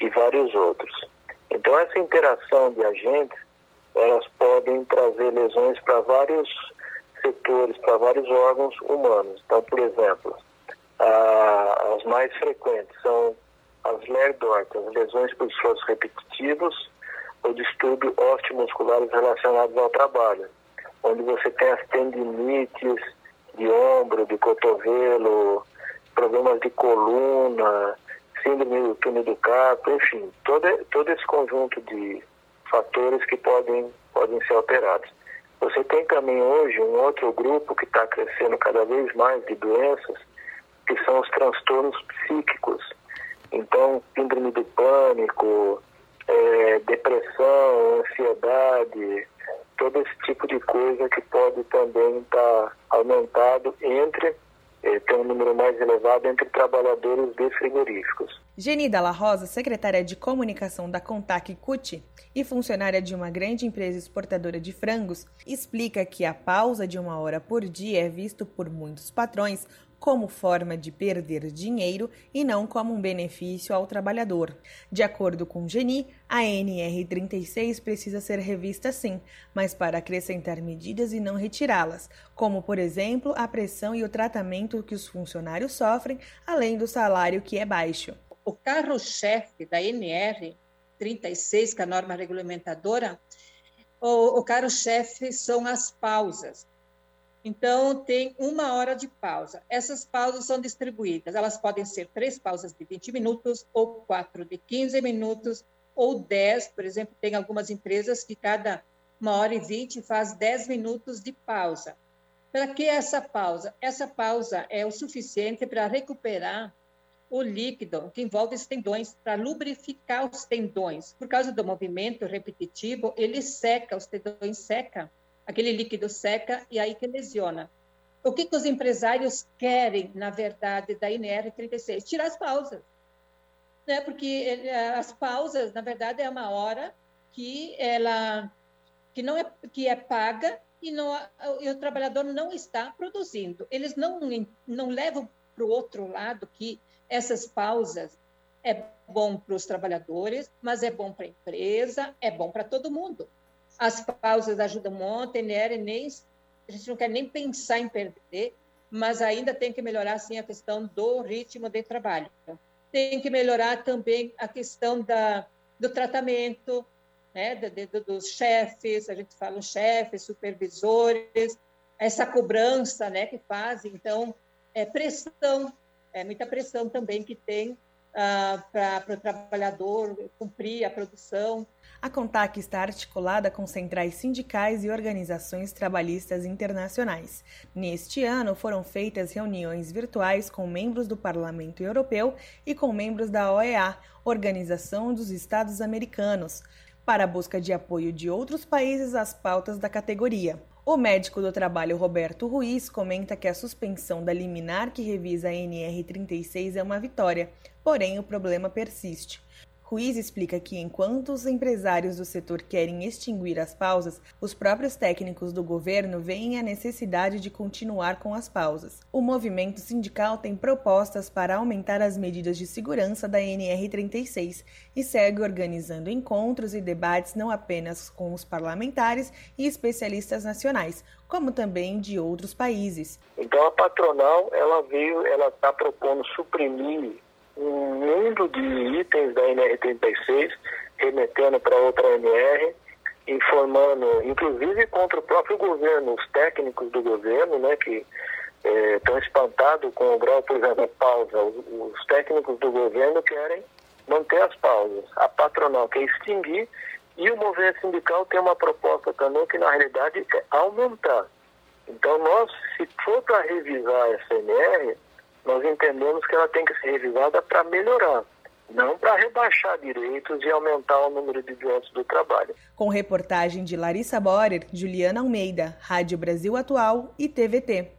Speaker 35: e vários outros. Então, essa interação de agentes, elas podem trazer lesões para vários setores, para vários órgãos humanos. Então, por exemplo, Ah, as mais frequentes são as LERDORT, as lesões por esforços repetitivos ou distúrbios osteomusculares relacionados ao trabalho, onde você tem as tendinites de ombro, de cotovelo, problemas de coluna, síndrome do túnel do carpo, enfim, todo, todo esse conjunto de fatores que podem, podem ser alterados. Você tem também hoje um outro grupo que está crescendo cada vez mais de doenças, que são os transtornos psíquicos. Então, síndrome do pânico, é, depressão, ansiedade, todo esse tipo de coisa que pode também estar tá aumentado entre é, tem um número mais elevado entre trabalhadores de frigoríficos.
Speaker 33: Geni Dalla Rosa, secretária de comunicação da Contac Cuti e funcionária de uma grande empresa exportadora de frangos, explica que a pausa de uma hora por dia é visto por muitos patrões como forma de perder dinheiro e não como um benefício ao trabalhador. De acordo com Geni, a NR36 precisa ser revista sim, mas para acrescentar medidas e não retirá-las, como, por exemplo, a pressão e o tratamento que os funcionários sofrem, além do salário que é baixo.
Speaker 34: O carro-chefe da NR 36, que é a norma regulamentadora, o, o carro-chefe são as pausas. Então, tem uma hora de pausa. Essas pausas são distribuídas. Elas podem ser três pausas de 20 minutos, ou quatro de 15 minutos, ou 10. Por exemplo, tem algumas empresas que cada uma hora e vinte faz 10 minutos de pausa. Para que essa pausa? Essa pausa é o suficiente para recuperar o líquido que envolve os tendões, para lubrificar os tendões. Por causa do movimento repetitivo, ele seca, os tendões secam aquele líquido seca e aí que lesiona. O que, que os empresários querem, na verdade, da INR36? Tirar as pausas. Né? Porque as pausas, na verdade, é uma hora que ela que não é que é paga e, não, e o trabalhador não está produzindo. Eles não não levam para o outro lado que essas pausas é bom para os trabalhadores, mas é bom para a empresa, é bom para todo mundo. As pausas ajudam a NR nem, a gente não quer nem pensar em perder, mas ainda tem que melhorar, sim, a questão do ritmo de trabalho. Tem que melhorar também a questão da, do tratamento, né, dos chefes, a gente fala chefes, supervisores, essa cobrança né, que fazem, então, é pressão, é muita pressão também que tem ah, para o trabalhador cumprir a produção,
Speaker 33: a CONTAC está articulada com centrais sindicais e organizações trabalhistas internacionais. Neste ano, foram feitas reuniões virtuais com membros do Parlamento Europeu e com membros da OEA, Organização dos Estados Americanos, para a busca de apoio de outros países às pautas da categoria. O médico do trabalho Roberto Ruiz comenta que a suspensão da liminar que revisa a NR36 é uma vitória, porém o problema persiste. Ruiz explica que, enquanto os empresários do setor querem extinguir as pausas, os próprios técnicos do governo veem a necessidade de continuar com as pausas. O movimento sindical tem propostas para aumentar as medidas de segurança da NR36 e segue organizando encontros e debates não apenas com os parlamentares e especialistas nacionais, como também de outros países.
Speaker 35: Então a patronal ela veio, ela está propondo suprimir um mundo de itens da NR36, remetendo para outra NR, informando, inclusive contra o próprio governo, os técnicos do governo, né, que estão é, espantados com o grau, por exemplo, pausa. Os, os técnicos do governo querem manter as pausas. A patronal quer extinguir e o movimento sindical tem uma proposta também que, na realidade, é aumentar. Então, nós, se for para revisar essa NR, nós entendemos que ela tem que ser revisada para melhorar, não para rebaixar direitos e aumentar o número de doentes do trabalho.
Speaker 33: Com reportagem de Larissa Borer, Juliana Almeida, Rádio Brasil Atual e TVT.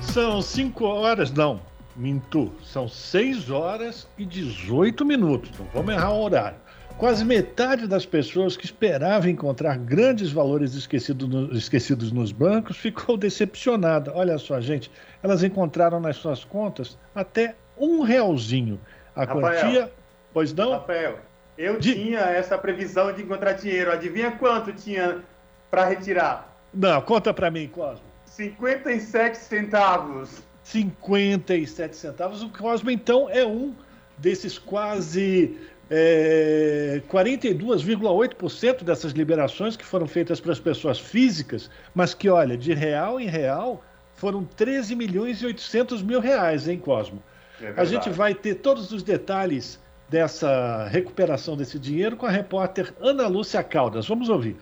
Speaker 3: São 5 horas, não, minto, são 6 horas e 18 minutos, não vamos errar o horário. Quase metade das pessoas que esperavam encontrar grandes valores esquecidos, no, esquecidos nos bancos ficou decepcionada. Olha só, gente, elas encontraram nas suas contas até um realzinho. A Rafael, quantia. Pois não?
Speaker 2: Rafael, eu de... tinha essa previsão de encontrar dinheiro. Adivinha quanto tinha para retirar?
Speaker 3: Não, conta para mim, Cosmo.
Speaker 2: 57 centavos.
Speaker 3: 57 centavos. O Cosmo, então, é um desses quase é, 42,8% dessas liberações que foram feitas para as pessoas físicas, mas que, olha, de real em real, foram 13 milhões e 800 mil reais, hein, Cosmo? É a gente vai ter todos os detalhes dessa recuperação desse dinheiro com a repórter Ana Lúcia Caldas. Vamos ouvir.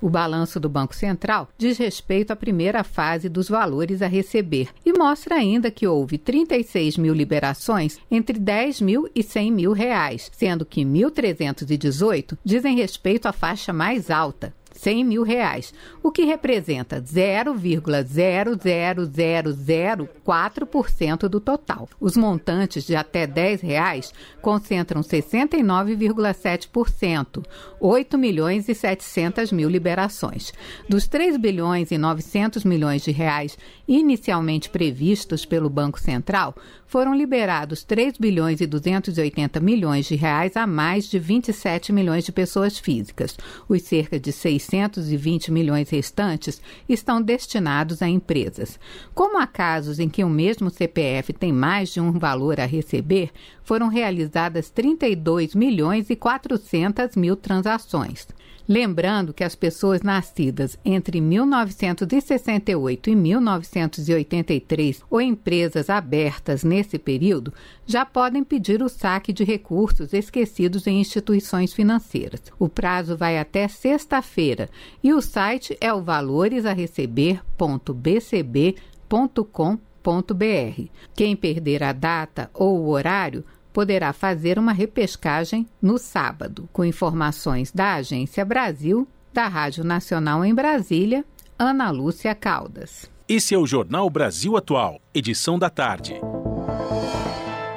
Speaker 36: O balanço do Banco Central diz respeito à primeira fase dos valores a receber e mostra ainda que houve 36 mil liberações entre 10 mil e 100 mil reais, sendo que 1.318 dizem respeito à faixa mais alta, 100 mil reais, o que representa 0,00004% do total. Os montantes de até 10 reais concentram 69,7%, 8 milhões e 700 mil liberações. Dos 3 bilhões e 900 milhões de reais inicialmente previstos pelo Banco Central, foram liberados 3 bilhões e 280 milhões de reais a mais de 27 milhões de pessoas físicas. Os cerca de 620 milhões restantes estão destinados a empresas. Como há casos em que o mesmo CPF tem mais de um valor a receber, foram realizadas 32 milhões e 400 mil transações. Lembrando que as pessoas nascidas entre 1968 e 1983 ou empresas abertas nesse período já podem pedir o saque de recursos esquecidos em instituições financeiras. O prazo vai até sexta-feira e o site é o valoresareceber.bcb.com.br. Quem perder a data ou o horário poderá fazer uma repescagem no sábado. Com informações da Agência Brasil, da Rádio Nacional em Brasília, Ana Lúcia Caldas.
Speaker 27: Esse é o Jornal Brasil Atual, edição da tarde.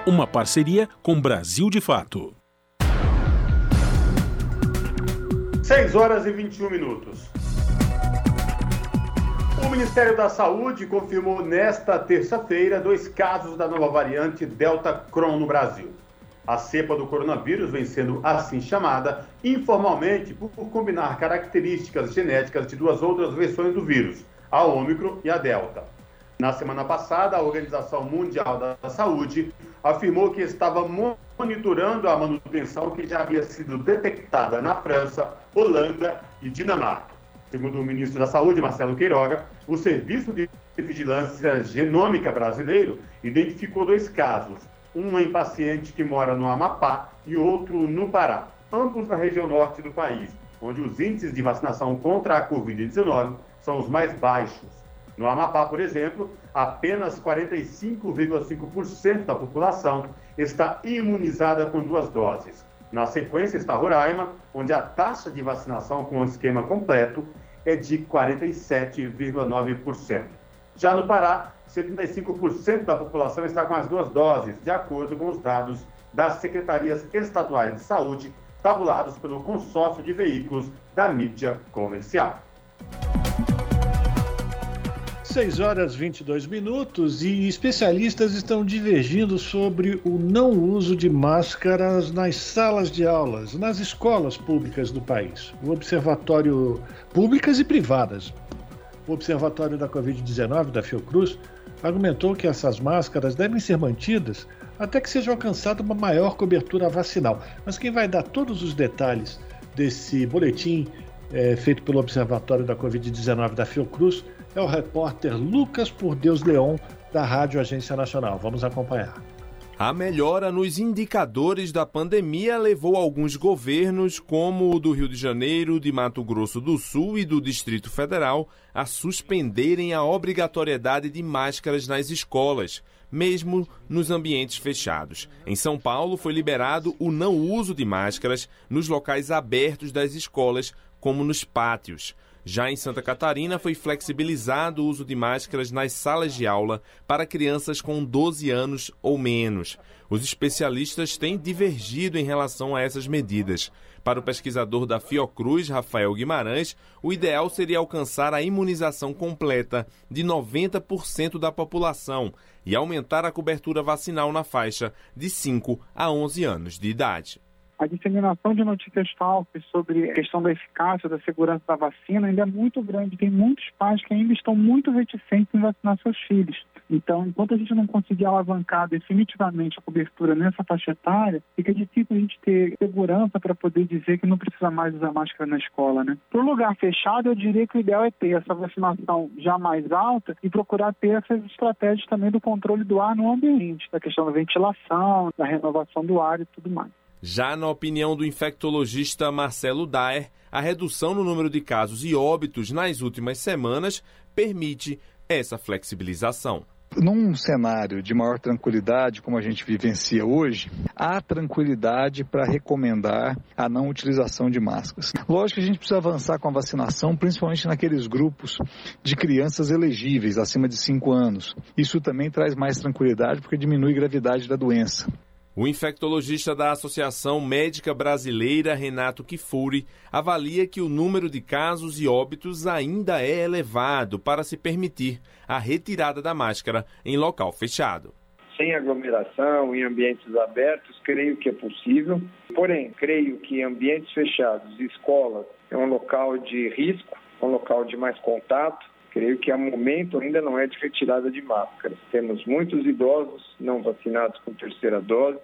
Speaker 27: Uma parceria com Brasil de Fato.
Speaker 2: 6 horas e 21 minutos. O Ministério da Saúde confirmou nesta terça-feira dois casos da nova variante Delta Cron no Brasil. A cepa do coronavírus vem sendo assim chamada informalmente por combinar características genéticas de duas outras versões do vírus, a Ômicron e a Delta. Na semana passada, a Organização Mundial da Saúde afirmou que estava monitorando a manutenção que já havia sido detectada na França, Holanda e Dinamarca. Segundo o ministro da Saúde, Marcelo Queiroga, o Serviço de Vigilância Genômica Brasileiro identificou dois casos, um em paciente que mora no Amapá e outro no Pará, ambos na região norte do país, onde os índices de vacinação contra a Covid-19 são os mais baixos. No Amapá, por exemplo, apenas 45,5% da população está imunizada com duas doses. Na sequência está Roraima, onde a taxa de vacinação com o esquema completo é de 47,9%. Já no Pará, 75% da população está com as duas doses, de acordo com os dados das secretarias estaduais de saúde, tabulados pelo consórcio de veículos da mídia comercial.
Speaker 3: 6 horas 22 minutos e especialistas estão divergindo sobre o não uso de máscaras nas salas de aulas, nas escolas públicas do país. O Observatório Públicas e Privadas. O Observatório da Covid-19 da Fiocruz argumentou que essas máscaras devem ser mantidas até que seja alcançada uma maior cobertura vacinal. Mas quem vai dar todos os detalhes desse boletim é, feito pelo Observatório da Covid-19 da Fiocruz é o repórter Lucas Por Deus Leon, da Rádio Agência Nacional. Vamos acompanhar.
Speaker 37: A melhora nos indicadores da pandemia levou alguns governos, como o do Rio de Janeiro, de Mato Grosso do Sul e do Distrito Federal, a suspenderem a obrigatoriedade de máscaras nas escolas, mesmo nos ambientes fechados. Em São Paulo, foi liberado o não uso de máscaras nos locais abertos das escolas, como nos pátios. Já em Santa Catarina, foi flexibilizado o uso de máscaras nas salas de aula para crianças com 12 anos ou menos. Os especialistas têm divergido em relação a essas medidas. Para o pesquisador da Fiocruz, Rafael Guimarães, o ideal seria alcançar a imunização completa de 90% da população e aumentar a cobertura vacinal na faixa de 5 a 11 anos de idade.
Speaker 31: A disseminação de notícias falsas sobre a questão da eficácia, da segurança da vacina ainda é muito grande. Tem muitos pais que ainda estão muito reticentes em vacinar seus filhos. Então, enquanto a gente não conseguir alavancar definitivamente a cobertura nessa faixa etária, fica difícil a gente ter segurança para poder dizer que não precisa mais usar máscara na escola, né? Para o lugar fechado, eu diria que o ideal é ter essa vacinação já mais alta e procurar ter essas estratégias também do controle do ar no ambiente, da questão da ventilação, da renovação do ar e tudo mais.
Speaker 37: Já na opinião do infectologista Marcelo Daer, a redução no número de casos e óbitos nas últimas semanas permite essa flexibilização.
Speaker 38: Num cenário de maior tranquilidade, como a gente vivencia hoje, há tranquilidade para recomendar a não utilização de máscaras. Lógico que a gente precisa avançar com a vacinação, principalmente naqueles grupos de crianças elegíveis, acima de 5 anos. Isso também traz mais tranquilidade porque diminui a gravidade da doença.
Speaker 37: O infectologista da Associação Médica Brasileira, Renato Kifuri, avalia que o número de casos e óbitos ainda é elevado para se permitir a retirada da máscara em local fechado.
Speaker 39: Sem aglomeração, em ambientes abertos, creio que é possível. Porém, creio que ambientes fechados, escolas, é um local de risco, um local de mais contato. Creio que a momento ainda não é de retirada de máscaras. Temos muitos idosos não vacinados com terceira dose,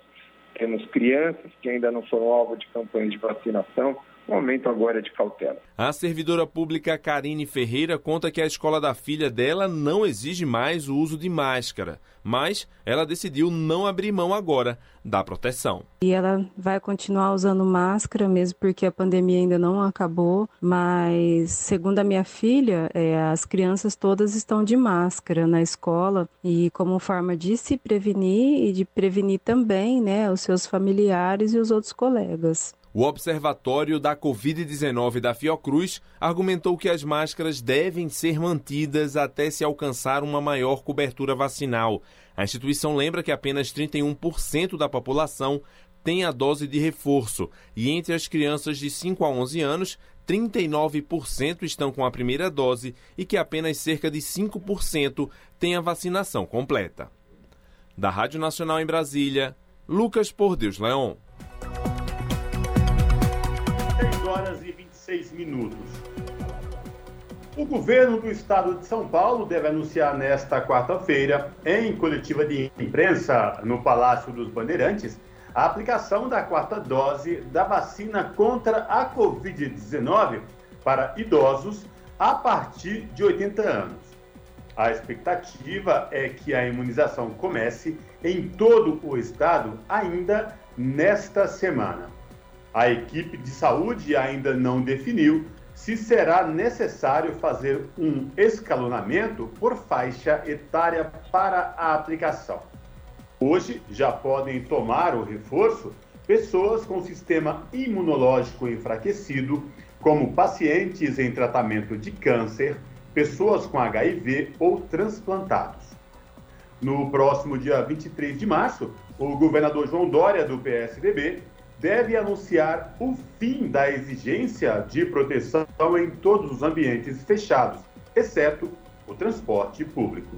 Speaker 39: temos crianças que ainda não foram alvo de campanha de vacinação. O momento agora é de cautela.
Speaker 37: A servidora pública Karine Ferreira conta que a escola da filha dela não exige mais o uso de máscara, mas ela decidiu não abrir mão agora da proteção.
Speaker 40: E ela vai continuar usando máscara mesmo porque a pandemia ainda não acabou, mas segundo a minha filha, é, as crianças todas estão de máscara na escola e como forma de se prevenir e de prevenir também, né, os seus familiares e os outros colegas.
Speaker 37: O Observatório da Covid-19 da Fiocruz argumentou que as máscaras devem ser mantidas até se alcançar uma maior cobertura vacinal. A instituição lembra que apenas 31% da população tem a dose de reforço e entre as crianças de 5 a 11 anos, 39% estão com a primeira dose e que apenas cerca de 5% têm a vacinação completa. Da Rádio Nacional em Brasília, Lucas Por Deus Leão
Speaker 2: horas e 26 minutos. O governo do estado de São Paulo deve anunciar nesta quarta-feira, em coletiva de imprensa no Palácio dos Bandeirantes, a aplicação da quarta dose da vacina contra a Covid-19 para idosos a partir de 80 anos. A expectativa é que a imunização comece em todo o estado ainda nesta semana. A equipe de saúde ainda não definiu se será necessário fazer um escalonamento por faixa etária para a aplicação. Hoje já podem tomar o reforço pessoas com sistema imunológico enfraquecido, como pacientes em tratamento de câncer, pessoas com HIV ou transplantados. No próximo dia 23 de março, o governador João Dória, do PSDB, deve anunciar o fim da exigência de proteção em todos os ambientes fechados, exceto o transporte público.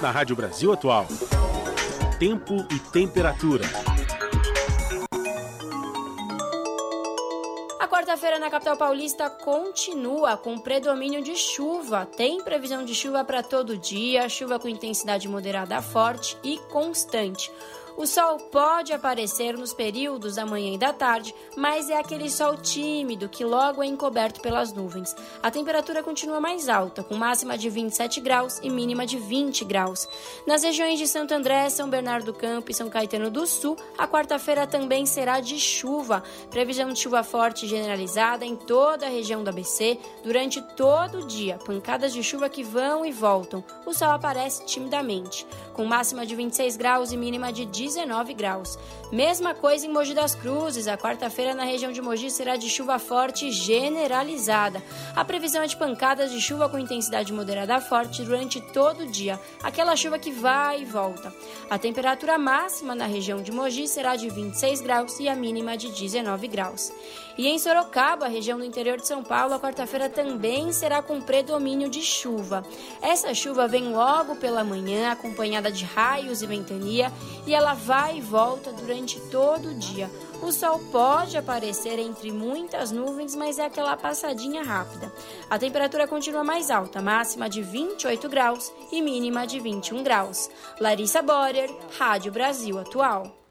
Speaker 27: na Rádio Brasil Atual. Tempo e temperatura.
Speaker 41: A quarta-feira na capital paulista continua com predomínio de chuva. Tem previsão de chuva para todo dia, chuva com intensidade moderada forte e constante. O sol pode aparecer nos períodos da manhã e da tarde, mas é aquele sol tímido que logo é encoberto pelas nuvens. A temperatura continua mais alta, com máxima de 27 graus e mínima de 20 graus. Nas regiões de Santo André, São Bernardo do Campo e São Caetano do Sul, a quarta-feira também será de chuva. Previsão de chuva forte generalizada em toda a região do ABC durante todo o dia. Pancadas de chuva que vão e voltam. O sol aparece timidamente, com máxima de 26 graus e mínima de 19
Speaker 4: 19 graus. Mesma coisa em Mogi das Cruzes. A quarta-feira na região de Mogi será de chuva forte generalizada. A previsão é de pancadas de chuva com intensidade moderada a forte durante todo o dia. Aquela chuva que vai e volta. A temperatura máxima na região de Mogi será de 26 graus e a mínima de 19 graus. E em Sorocaba, região do interior de São Paulo, a quarta-feira também será com predomínio de chuva. Essa chuva vem logo pela manhã, acompanhada de raios e ventania, e ela vai e volta durante todo o dia. O sol pode aparecer entre muitas nuvens, mas é aquela passadinha rápida. A temperatura continua mais alta, máxima de 28 graus e mínima de 21 graus. Larissa Borer, Rádio Brasil Atual.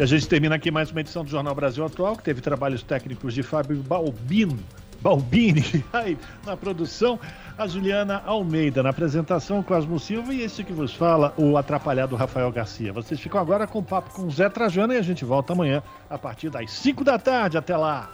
Speaker 3: E a gente termina aqui mais uma edição do Jornal Brasil Atual, que teve trabalhos técnicos de Fábio Balbino, Balbini aí, na produção, a Juliana Almeida na apresentação, Cosmo Silva e esse que vos fala, o atrapalhado Rafael Garcia. Vocês ficam agora com o papo com o Zé Trajano e a gente volta amanhã a partir das 5 da tarde. Até lá!